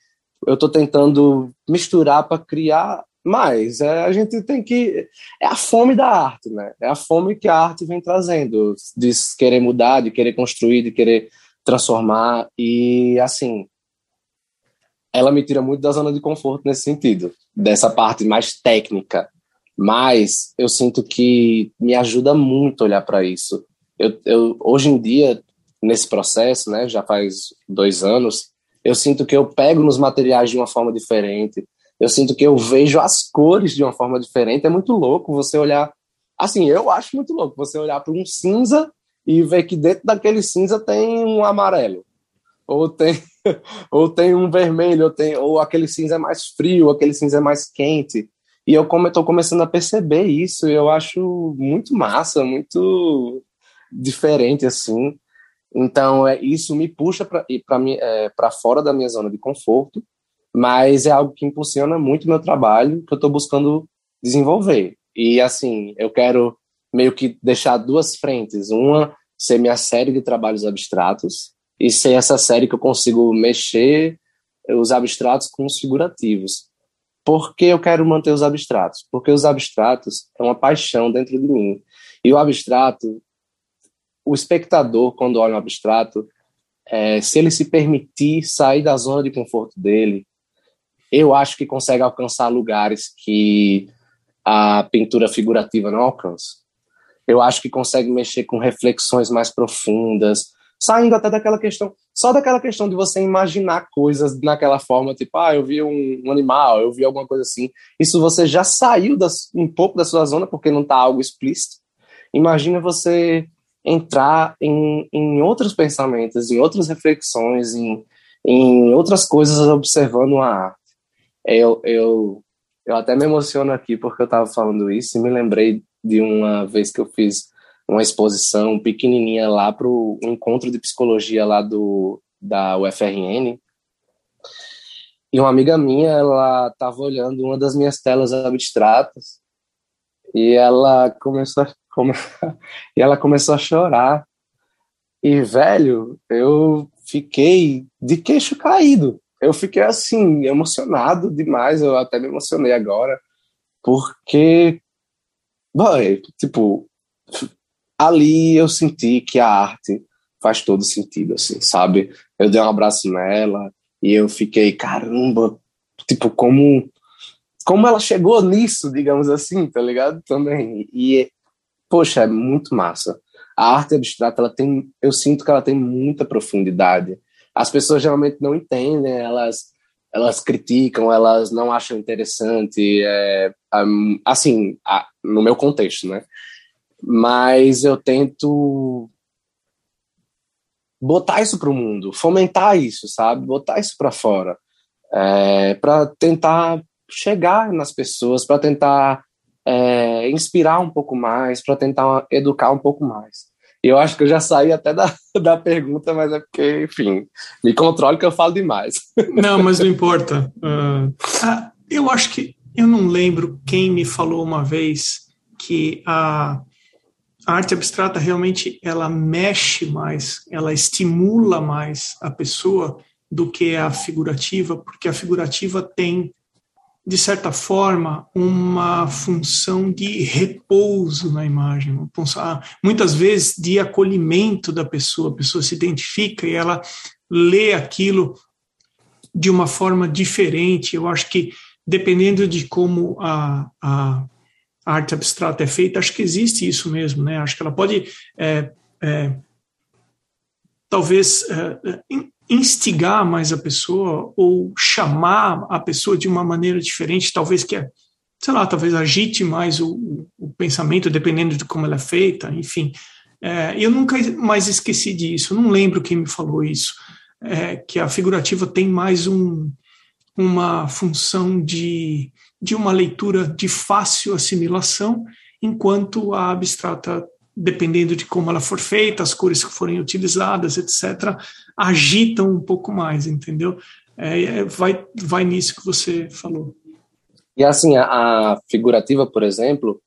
eu estou tentando misturar para criar mais. É, a gente tem que. É a fome da arte, né? É a fome que a arte vem trazendo, de querer mudar, de querer construir, de querer transformar. E, assim, ela me tira muito da zona de conforto nesse sentido, dessa parte mais técnica mas eu sinto que me ajuda muito olhar para isso. Eu, eu, hoje em dia, nesse processo, né, já faz dois anos, eu sinto que eu pego nos materiais de uma forma diferente. Eu sinto que eu vejo as cores de uma forma diferente. É muito louco você olhar. Assim, eu acho muito louco você olhar para um cinza e ver que dentro daquele cinza tem um amarelo, ou tem, [LAUGHS] ou tem um vermelho, ou, tem, ou aquele cinza é mais frio, aquele cinza é mais quente. E eu estou começando a perceber isso, eu acho muito massa, muito diferente assim. Então, é, isso me puxa para é, fora da minha zona de conforto, mas é algo que impulsiona muito meu trabalho, que eu estou buscando desenvolver. E, assim, eu quero meio que deixar duas frentes. Uma, ser minha série de trabalhos abstratos, e ser essa série que eu consigo mexer os abstratos com os figurativos. Por que eu quero manter os abstratos? Porque os abstratos é uma paixão dentro de mim. E o abstrato, o espectador, quando olha um abstrato, é, se ele se permitir sair da zona de conforto dele, eu acho que consegue alcançar lugares que a pintura figurativa não alcança. Eu acho que consegue mexer com reflexões mais profundas, saindo até daquela questão, só daquela questão de você imaginar coisas naquela forma, tipo, ah, eu vi um, um animal, eu vi alguma coisa assim. Isso você já saiu das, um pouco da sua zona, porque não está algo explícito. Imagina você entrar em, em outros pensamentos, em outras reflexões, em, em outras coisas observando a arte. Eu, eu, eu até me emociono aqui porque eu estava falando isso e me lembrei de uma vez que eu fiz uma exposição pequenininha lá para o encontro de psicologia lá do, da UFRN. E uma amiga minha, ela estava olhando uma das minhas telas abstratas e ela começou a, come, [LAUGHS] e ela começou a chorar. E, velho, eu fiquei de queixo caído. Eu fiquei assim, emocionado demais. Eu até me emocionei agora, porque, boy, tipo, ali eu senti que a arte faz todo sentido, assim, sabe? Eu dei um abraço nela e eu fiquei, caramba, tipo, como como ela chegou nisso, digamos assim, tá ligado? Também. E, poxa, é muito massa. A arte abstrata, ela tem, eu sinto que ela tem muita profundidade. As pessoas geralmente não entendem, elas elas criticam, elas não acham interessante, é, assim, no meu contexto, né? mas eu tento botar isso para o mundo, fomentar isso, sabe? Botar isso para fora, é, para tentar chegar nas pessoas, para tentar é, inspirar um pouco mais, para tentar educar um pouco mais. Eu acho que eu já saí até da, [LAUGHS] da pergunta, mas é porque, enfim, me controle que eu falo demais. [LAUGHS] Não, mas não importa. Uh, eu acho que eu não lembro quem me falou uma vez que a a arte abstrata realmente ela mexe mais, ela estimula mais a pessoa do que a figurativa, porque a figurativa tem de certa forma uma função de repouso na imagem, ah, muitas vezes de acolhimento da pessoa, a pessoa se identifica e ela lê aquilo de uma forma diferente. Eu acho que dependendo de como a, a arte abstrata é feita, acho que existe isso mesmo, né? Acho que ela pode é, é, talvez é, instigar mais a pessoa ou chamar a pessoa de uma maneira diferente, talvez que, sei lá, talvez agite mais o, o pensamento, dependendo de como ela é feita, enfim. É, eu nunca mais esqueci disso, não lembro quem me falou isso, é, que a figurativa tem mais um, uma função de, de uma leitura de fácil assimilação, enquanto a abstrata dependendo de como ela for feita, as cores que forem utilizadas, etc., agitam um pouco mais, entendeu? É, é, vai, vai nisso que você falou. E assim, a, a, figurativa, por exemplo,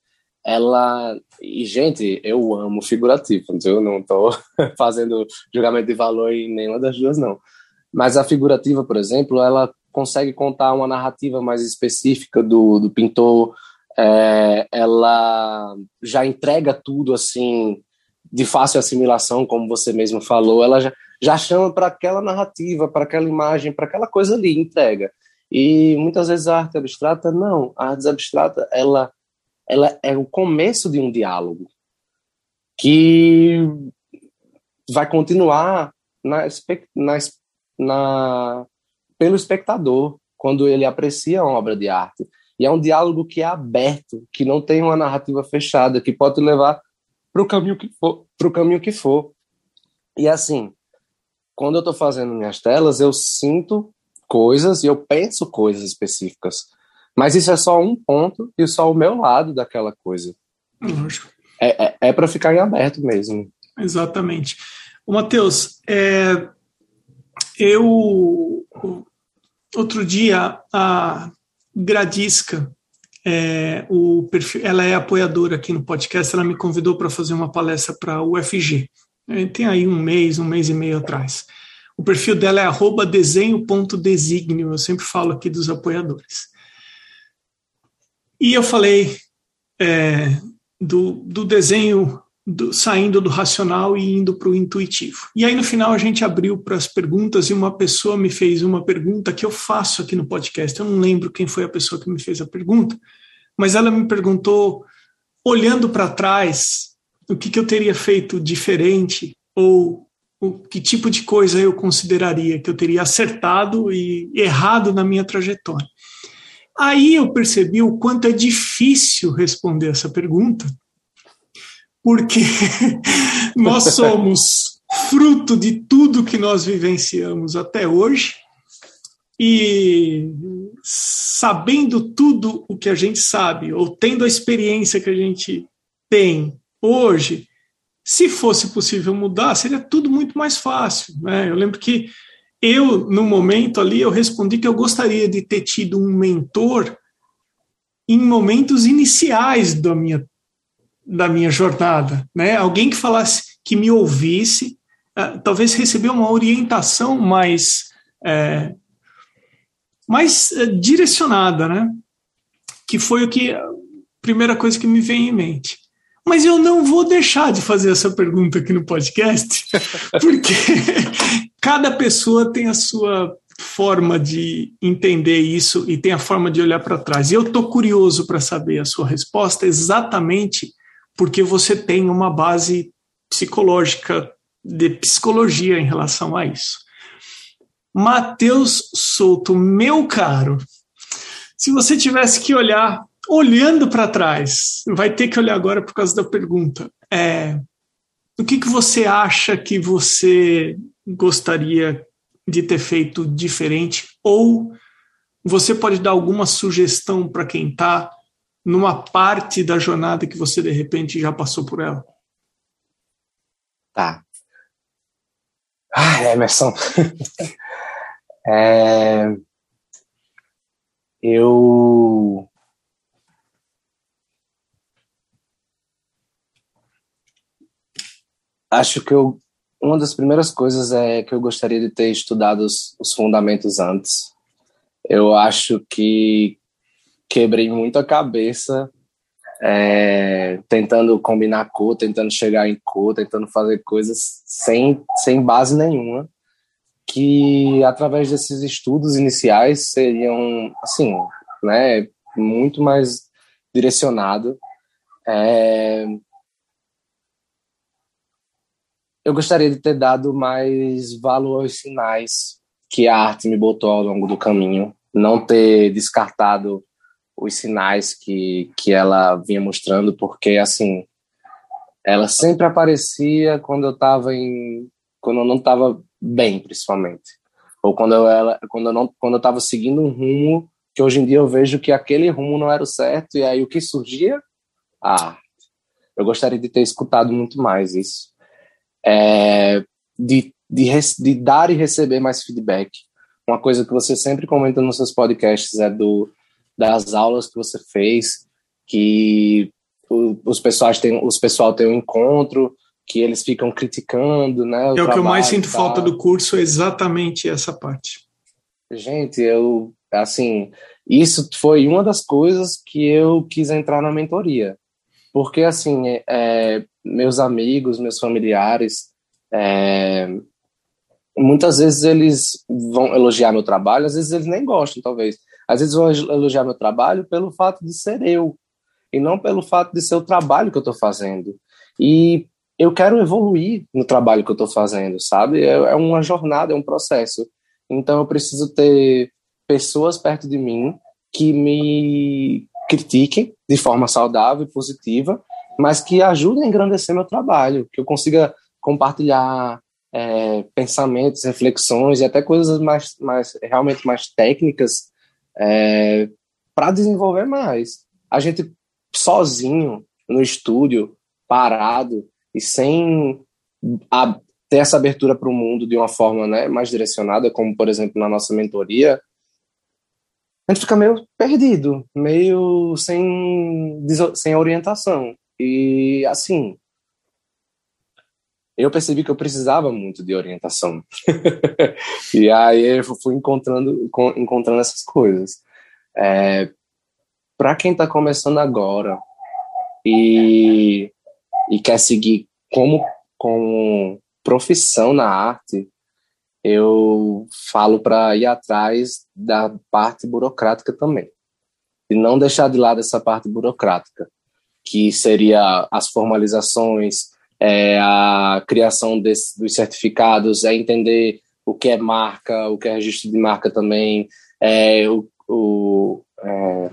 ela. E, gente, eu amo figurativa, eu não estou [LAUGHS] fazendo julgamento de valor em nenhuma das duas, não. Mas a figurativa, por exemplo, ela consegue contar uma narrativa mais específica do, do pintor, é, ela já entrega tudo assim de fácil assimilação, como você mesmo falou, ela já, já chama para aquela narrativa, para aquela imagem, para aquela coisa ali, entrega. E muitas vezes a arte abstrata, não. A arte abstrata, ela, ela é o começo de um diálogo que vai continuar na, na, na, pelo espectador, quando ele aprecia uma obra de arte. E é um diálogo que é aberto, que não tem uma narrativa fechada, que pode levar para o caminho que for, para o caminho que for. E assim, quando eu estou fazendo minhas telas, eu sinto coisas e eu penso coisas específicas. Mas isso é só um ponto e só o meu lado daquela coisa. Lógico. É, é, é para ficar em aberto mesmo. Exatamente. O Matheus, é, eu outro dia a Gradisca, é, o perfil, ela é apoiadora aqui no podcast, ela me convidou para fazer uma palestra para o UFG. É, tem aí um mês, um mês e meio atrás. O perfil dela é desenho.designio, eu sempre falo aqui dos apoiadores. E eu falei é, do, do desenho do, saindo do racional e indo para o intuitivo. E aí no final a gente abriu para as perguntas e uma pessoa me fez uma pergunta que eu faço aqui no podcast. Eu não lembro quem foi a pessoa que me fez a pergunta, mas ela me perguntou, olhando para trás, o que, que eu teria feito diferente ou o que tipo de coisa eu consideraria que eu teria acertado e errado na minha trajetória. Aí eu percebi o quanto é difícil responder essa pergunta, porque [LAUGHS] nós somos fruto de tudo que nós vivenciamos até hoje e sabendo tudo o que a gente sabe, ou tendo a experiência que a gente tem hoje, se fosse possível mudar, seria tudo muito mais fácil. Né? Eu lembro que eu, no momento ali, eu respondi que eu gostaria de ter tido um mentor em momentos iniciais da minha da minha jornada, né? Alguém que falasse, que me ouvisse, uh, talvez receber uma orientação mais é, mais uh, direcionada, né? Que foi o que a primeira coisa que me vem em mente. Mas eu não vou deixar de fazer essa pergunta aqui no podcast, [LAUGHS] porque [LAUGHS] cada pessoa tem a sua forma de entender isso e tem a forma de olhar para trás. E eu estou curioso para saber a sua resposta exatamente porque você tem uma base psicológica, de psicologia em relação a isso. Mateus Souto, meu caro, se você tivesse que olhar, olhando para trás, vai ter que olhar agora por causa da pergunta. É, o que, que você acha que você gostaria de ter feito diferente? Ou você pode dar alguma sugestão para quem está numa parte da jornada que você de repente já passou por ela? Tá. Ah, Emerson. [LAUGHS] é... Eu. Acho que eu, uma das primeiras coisas é que eu gostaria de ter estudado os, os fundamentos antes. Eu acho que quebrei muito a cabeça é, tentando combinar cor, tentando chegar em cor, tentando fazer coisas sem, sem base nenhuma, que através desses estudos iniciais seriam, assim, né, muito mais direcionado. É... Eu gostaria de ter dado mais valor aos sinais que a arte me botou ao longo do caminho, não ter descartado os sinais que, que ela vinha mostrando, porque assim, ela sempre aparecia quando eu estava em quando eu não estava bem, principalmente. Ou quando eu ela, quando eu não quando eu estava seguindo um rumo que hoje em dia eu vejo que aquele rumo não era o certo e aí o que surgia? Ah, eu gostaria de ter escutado muito mais isso. É, de, de, de dar e receber mais feedback. Uma coisa que você sempre comenta nos seus podcasts é do das aulas que você fez, que os pessoais têm, os pessoal tem um encontro, que eles ficam criticando, né? O é o que eu mais sinto falta do curso, é exatamente essa parte. Gente, eu assim, isso foi uma das coisas que eu quis entrar na mentoria, porque assim, é, é meus amigos, meus familiares, é, muitas vezes eles vão elogiar meu trabalho, às vezes eles nem gostam, talvez. Às vezes vão elogiar meu trabalho pelo fato de ser eu, e não pelo fato de ser o trabalho que eu estou fazendo. E eu quero evoluir no trabalho que eu estou fazendo, sabe? É, é uma jornada, é um processo. Então eu preciso ter pessoas perto de mim que me critiquem de forma saudável e positiva, mas que ajudem a engrandecer meu trabalho, que eu consiga compartilhar é, pensamentos, reflexões e até coisas mais, mais realmente mais técnicas é, para desenvolver mais. A gente sozinho no estúdio, parado e sem a, ter essa abertura para o mundo de uma forma né, mais direcionada, como por exemplo na nossa mentoria, a gente fica meio perdido, meio sem, sem orientação. E assim, eu percebi que eu precisava muito de orientação. [LAUGHS] e aí eu fui encontrando, encontrando essas coisas. É, Para quem está começando agora e, e quer seguir como, como profissão na arte, eu falo para ir atrás da parte burocrática também. E não deixar de lado essa parte burocrática, que seria as formalizações, é, a criação desse, dos certificados, é entender o que é marca, o que é registro de marca também, é, o, o é,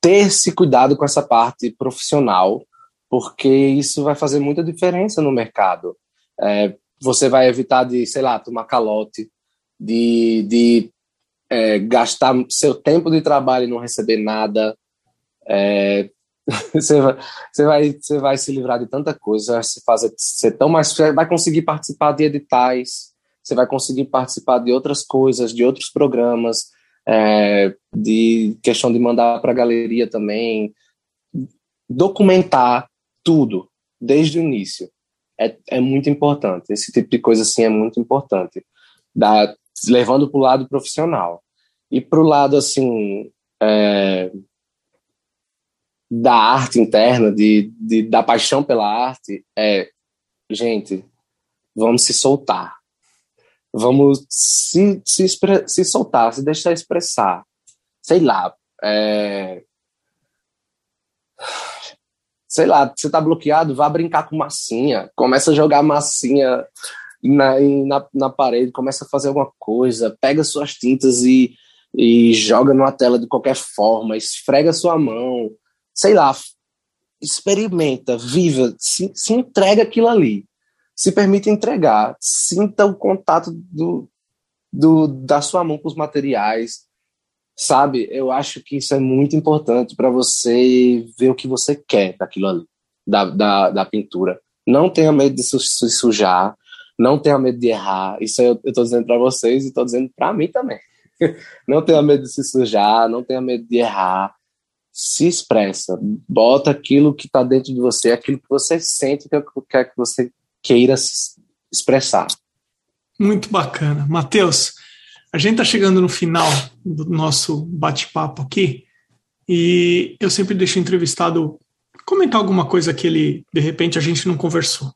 ter esse cuidado com essa parte profissional, porque isso vai fazer muita diferença no mercado. É, você vai evitar de, sei lá, tomar calote, de, de é, gastar seu tempo de trabalho e não receber nada. É, [LAUGHS] você, vai, você, vai, você vai se livrar de tanta coisa, você fazer ser tão mais. Você vai conseguir participar de editais, você vai conseguir participar de outras coisas, de outros programas, é, de questão de mandar para a galeria também, documentar tudo desde o início. É, é muito importante. Esse tipo de coisa assim é muito importante. Da, levando para o lado profissional. E para o lado assim. É, da arte interna, de, de, da paixão pela arte, é, gente, vamos se soltar. Vamos se, se, se soltar, se deixar expressar. Sei lá, é... sei lá, você tá bloqueado, vá brincar com massinha, começa a jogar massinha na, na, na parede, começa a fazer alguma coisa, pega suas tintas e, e joga numa tela de qualquer forma, esfrega sua mão, sei lá, experimenta, viva, se, se entrega aquilo ali. Se permite entregar, sinta o contato do, do, da sua mão com os materiais, sabe? Eu acho que isso é muito importante para você ver o que você quer daquilo ali, da, da, da pintura. Não tenha medo de se sujar, não tenha medo de errar. Isso eu estou dizendo para vocês e estou dizendo para mim também. [LAUGHS] não tenha medo de se sujar, não tenha medo de errar se expressa, bota aquilo que está dentro de você, aquilo que você sente que quer que você queira expressar. Muito bacana. Matheus, a gente está chegando no final do nosso bate-papo aqui e eu sempre deixo o entrevistado comentar alguma coisa que ele, de repente, a gente não conversou.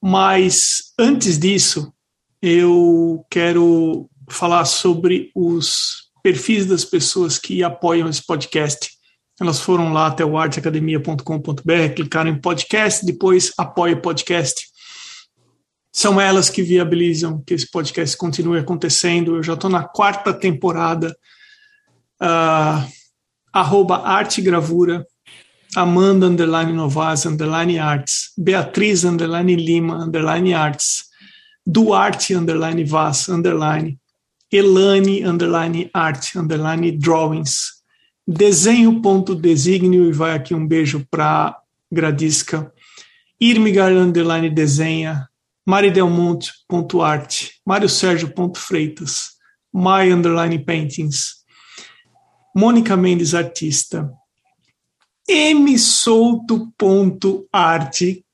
Mas antes disso, eu quero falar sobre os perfis das pessoas que apoiam esse podcast elas foram lá até o arteacademia.com.br, clicaram em podcast, depois apoia o podcast. São elas que viabilizam que esse podcast continue acontecendo. Eu já estou na quarta temporada. Uh, arroba Arte Gravura, Amanda underline Novaz underline Arts, Beatriz underline Lima underline Arts, Duarte underline Vaz underline, Elane underline Art underline Drawings, desenho.designio, e vai aqui um beijo para Gradisca, Irmigar underline desenha, maridelmonte.art, Mário Sérgio.freitas, my underline paintings, Mônica Mendes artista, msolto.arte,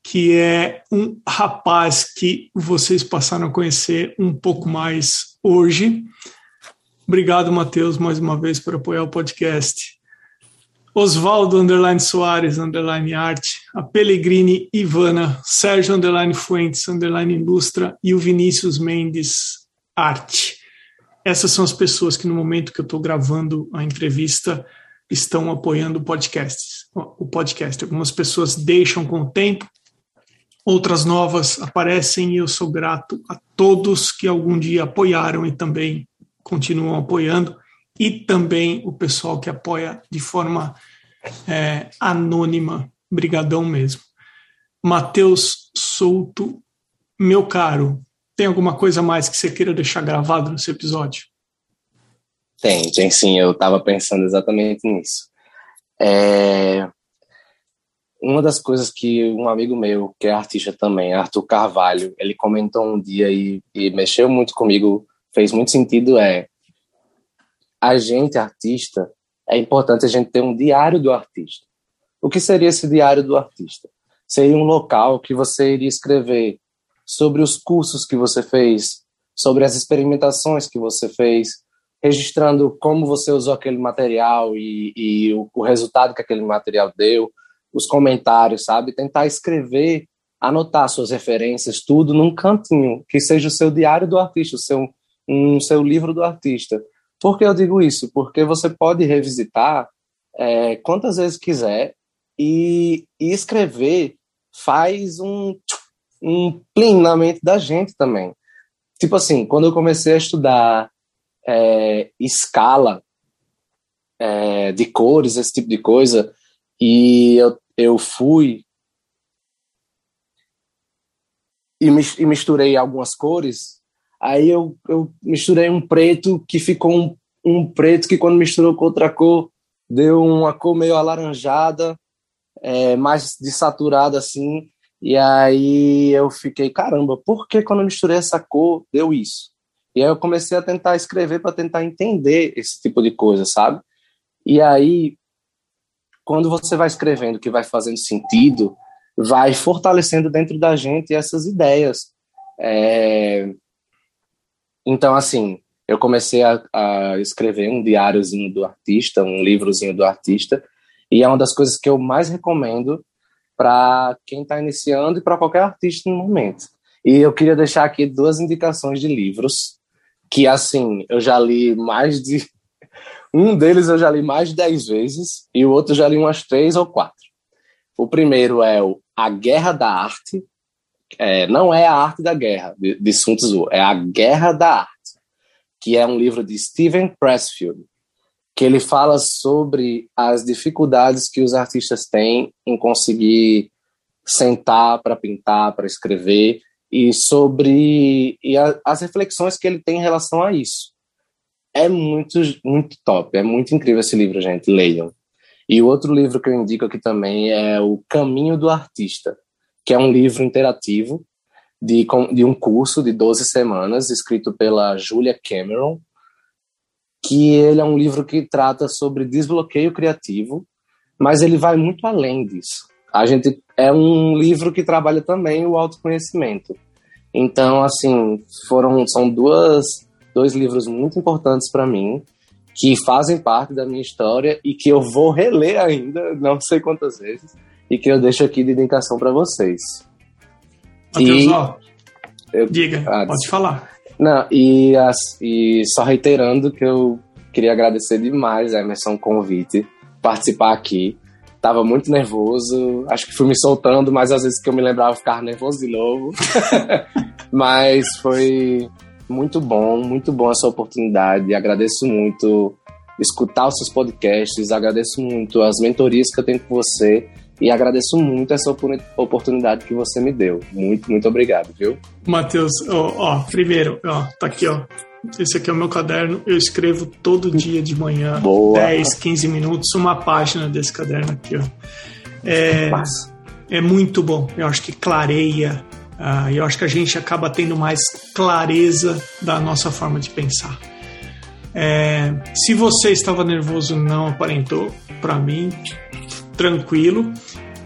que é um rapaz que vocês passaram a conhecer um pouco mais hoje. Obrigado, Matheus, mais uma vez por apoiar o podcast. Osvaldo Underline Soares Underline Arte, a Pellegrini Ivana, Sérgio Underline Fuentes Underline Ilustra e o Vinícius Mendes Arte. Essas são as pessoas que no momento que eu estou gravando a entrevista estão apoiando o podcast. O podcast. Algumas pessoas deixam com o tempo, outras novas aparecem e eu sou grato a todos que algum dia apoiaram e também continuam apoiando, e também o pessoal que apoia de forma é, anônima. Brigadão mesmo. Matheus Souto, meu caro, tem alguma coisa mais que você queira deixar gravado nesse episódio? Tem, tem sim. Eu estava pensando exatamente nisso. É... Uma das coisas que um amigo meu, que é artista também, Arthur Carvalho, ele comentou um dia e, e mexeu muito comigo fez muito sentido é a gente, artista, é importante a gente ter um diário do artista. O que seria esse diário do artista? Seria um local que você iria escrever sobre os cursos que você fez, sobre as experimentações que você fez, registrando como você usou aquele material e, e o, o resultado que aquele material deu, os comentários, sabe? Tentar escrever, anotar suas referências, tudo num cantinho, que seja o seu diário do artista, o seu um seu livro do artista. Por que eu digo isso? Porque você pode revisitar é, quantas vezes quiser e, e, escrever faz um, um plim na mente da gente também. Tipo assim, quando eu comecei a estudar é, escala é, de cores, esse tipo de coisa, e eu, eu fui e misturei algumas cores, Aí eu, eu misturei um preto que ficou um, um preto que quando misturou com outra cor deu uma cor meio alaranjada, é, mais desaturada assim. E aí eu fiquei, caramba, por que quando eu misturei essa cor deu isso? E aí eu comecei a tentar escrever para tentar entender esse tipo de coisa, sabe? E aí, quando você vai escrevendo que vai fazendo sentido, vai fortalecendo dentro da gente essas ideias. É, então, assim, eu comecei a, a, escrever um diáriozinho do artista, um livrozinho do artista, e é uma das coisas que eu mais recomendo para quem está iniciando e para qualquer artista no momento. E eu queria deixar aqui duas indicações de livros que, assim, eu já li mais de. [LAUGHS] Um deles eu já li mais de dez vezes e o outro já li umas três ou quatro. O primeiro é o A Guerra da Arte, é, não é a arte da guerra de, de Sun Tzu, é a guerra da arte, que é um livro de Steven Pressfield, que ele fala sobre as dificuldades que os artistas têm em conseguir sentar para pintar, para escrever e sobre e a, as reflexões que ele tem em relação a isso. É muito muito top, é muito incrível esse livro, gente, leiam. E o outro livro que eu indico aqui também é O Caminho do Artista, que é um livro interativo de, de um curso de 12 semanas, escrito pela Julia Cameron, que ele é um livro que trata sobre desbloqueio criativo, mas ele vai muito além disso. A gente é um livro que trabalha também o autoconhecimento. Então, assim, foram são duas dois livros muito importantes para mim que fazem parte da minha história e que eu vou reler ainda, não sei quantas vezes, e que eu deixo aqui de indicação para vocês. Matheus, e, ó, eu, diga, ah, pode falar. Não, e, as, e só reiterando que eu queria agradecer demais a Emerson convite. participar aqui. Tava muito nervoso, acho que fui me soltando, mas às vezes que eu me lembrava eu ficava nervoso de novo. [LAUGHS] mas foi muito bom, muito bom essa oportunidade. Agradeço muito escutar os seus podcasts, agradeço muito as mentorias que eu tenho com você e agradeço muito essa oportunidade que você me deu. Muito, muito obrigado, viu? Matheus, ó, ó, primeiro, ó, tá aqui, ó. Esse aqui é o meu caderno. Eu escrevo todo dia de manhã, Boa. 10, 15 minutos, uma página desse caderno aqui, ó. É, é muito bom. Eu acho que clareia. Uh, eu acho que a gente acaba tendo mais clareza da nossa forma de pensar. É, se você estava nervoso, não aparentou. Para mim, tranquilo.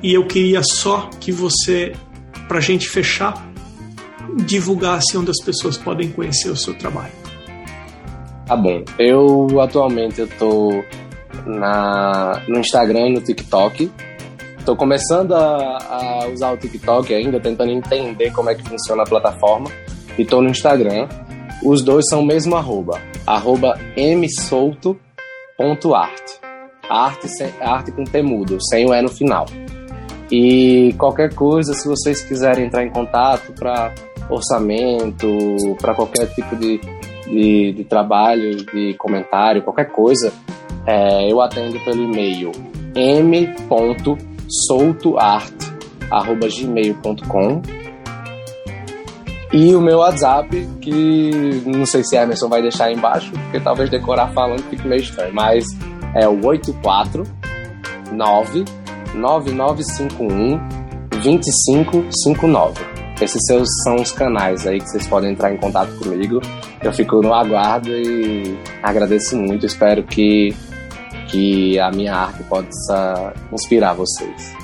E eu queria só que você, para a gente fechar, divulgasse onde as pessoas podem conhecer o seu trabalho. Tá bom. Eu atualmente eu tô na, no Instagram e no TikTok. Estou começando a, a, usar o TikTok ainda, tentando entender como é que funciona a plataforma. E estou no Instagram. Os dois são o mesmo arroba, arroba msolto.art arte, arte com temudo, sem o E no final. E qualquer coisa, se vocês quiserem entrar em contato para orçamento, para qualquer tipo de, de, de, trabalho, de comentário, qualquer coisa, é, eu atendo pelo e-mail m.soutoarte.gmail.com e o meu WhatsApp, que não sei se a Emerson vai deixar aí embaixo, porque talvez decorar falando fique meio estranho, mas é o 84 9951 2559. Esses seus são os canais aí que vocês podem entrar em contato comigo. Eu fico no aguardo e agradeço muito. Espero que, que a minha arte possa inspirar vocês.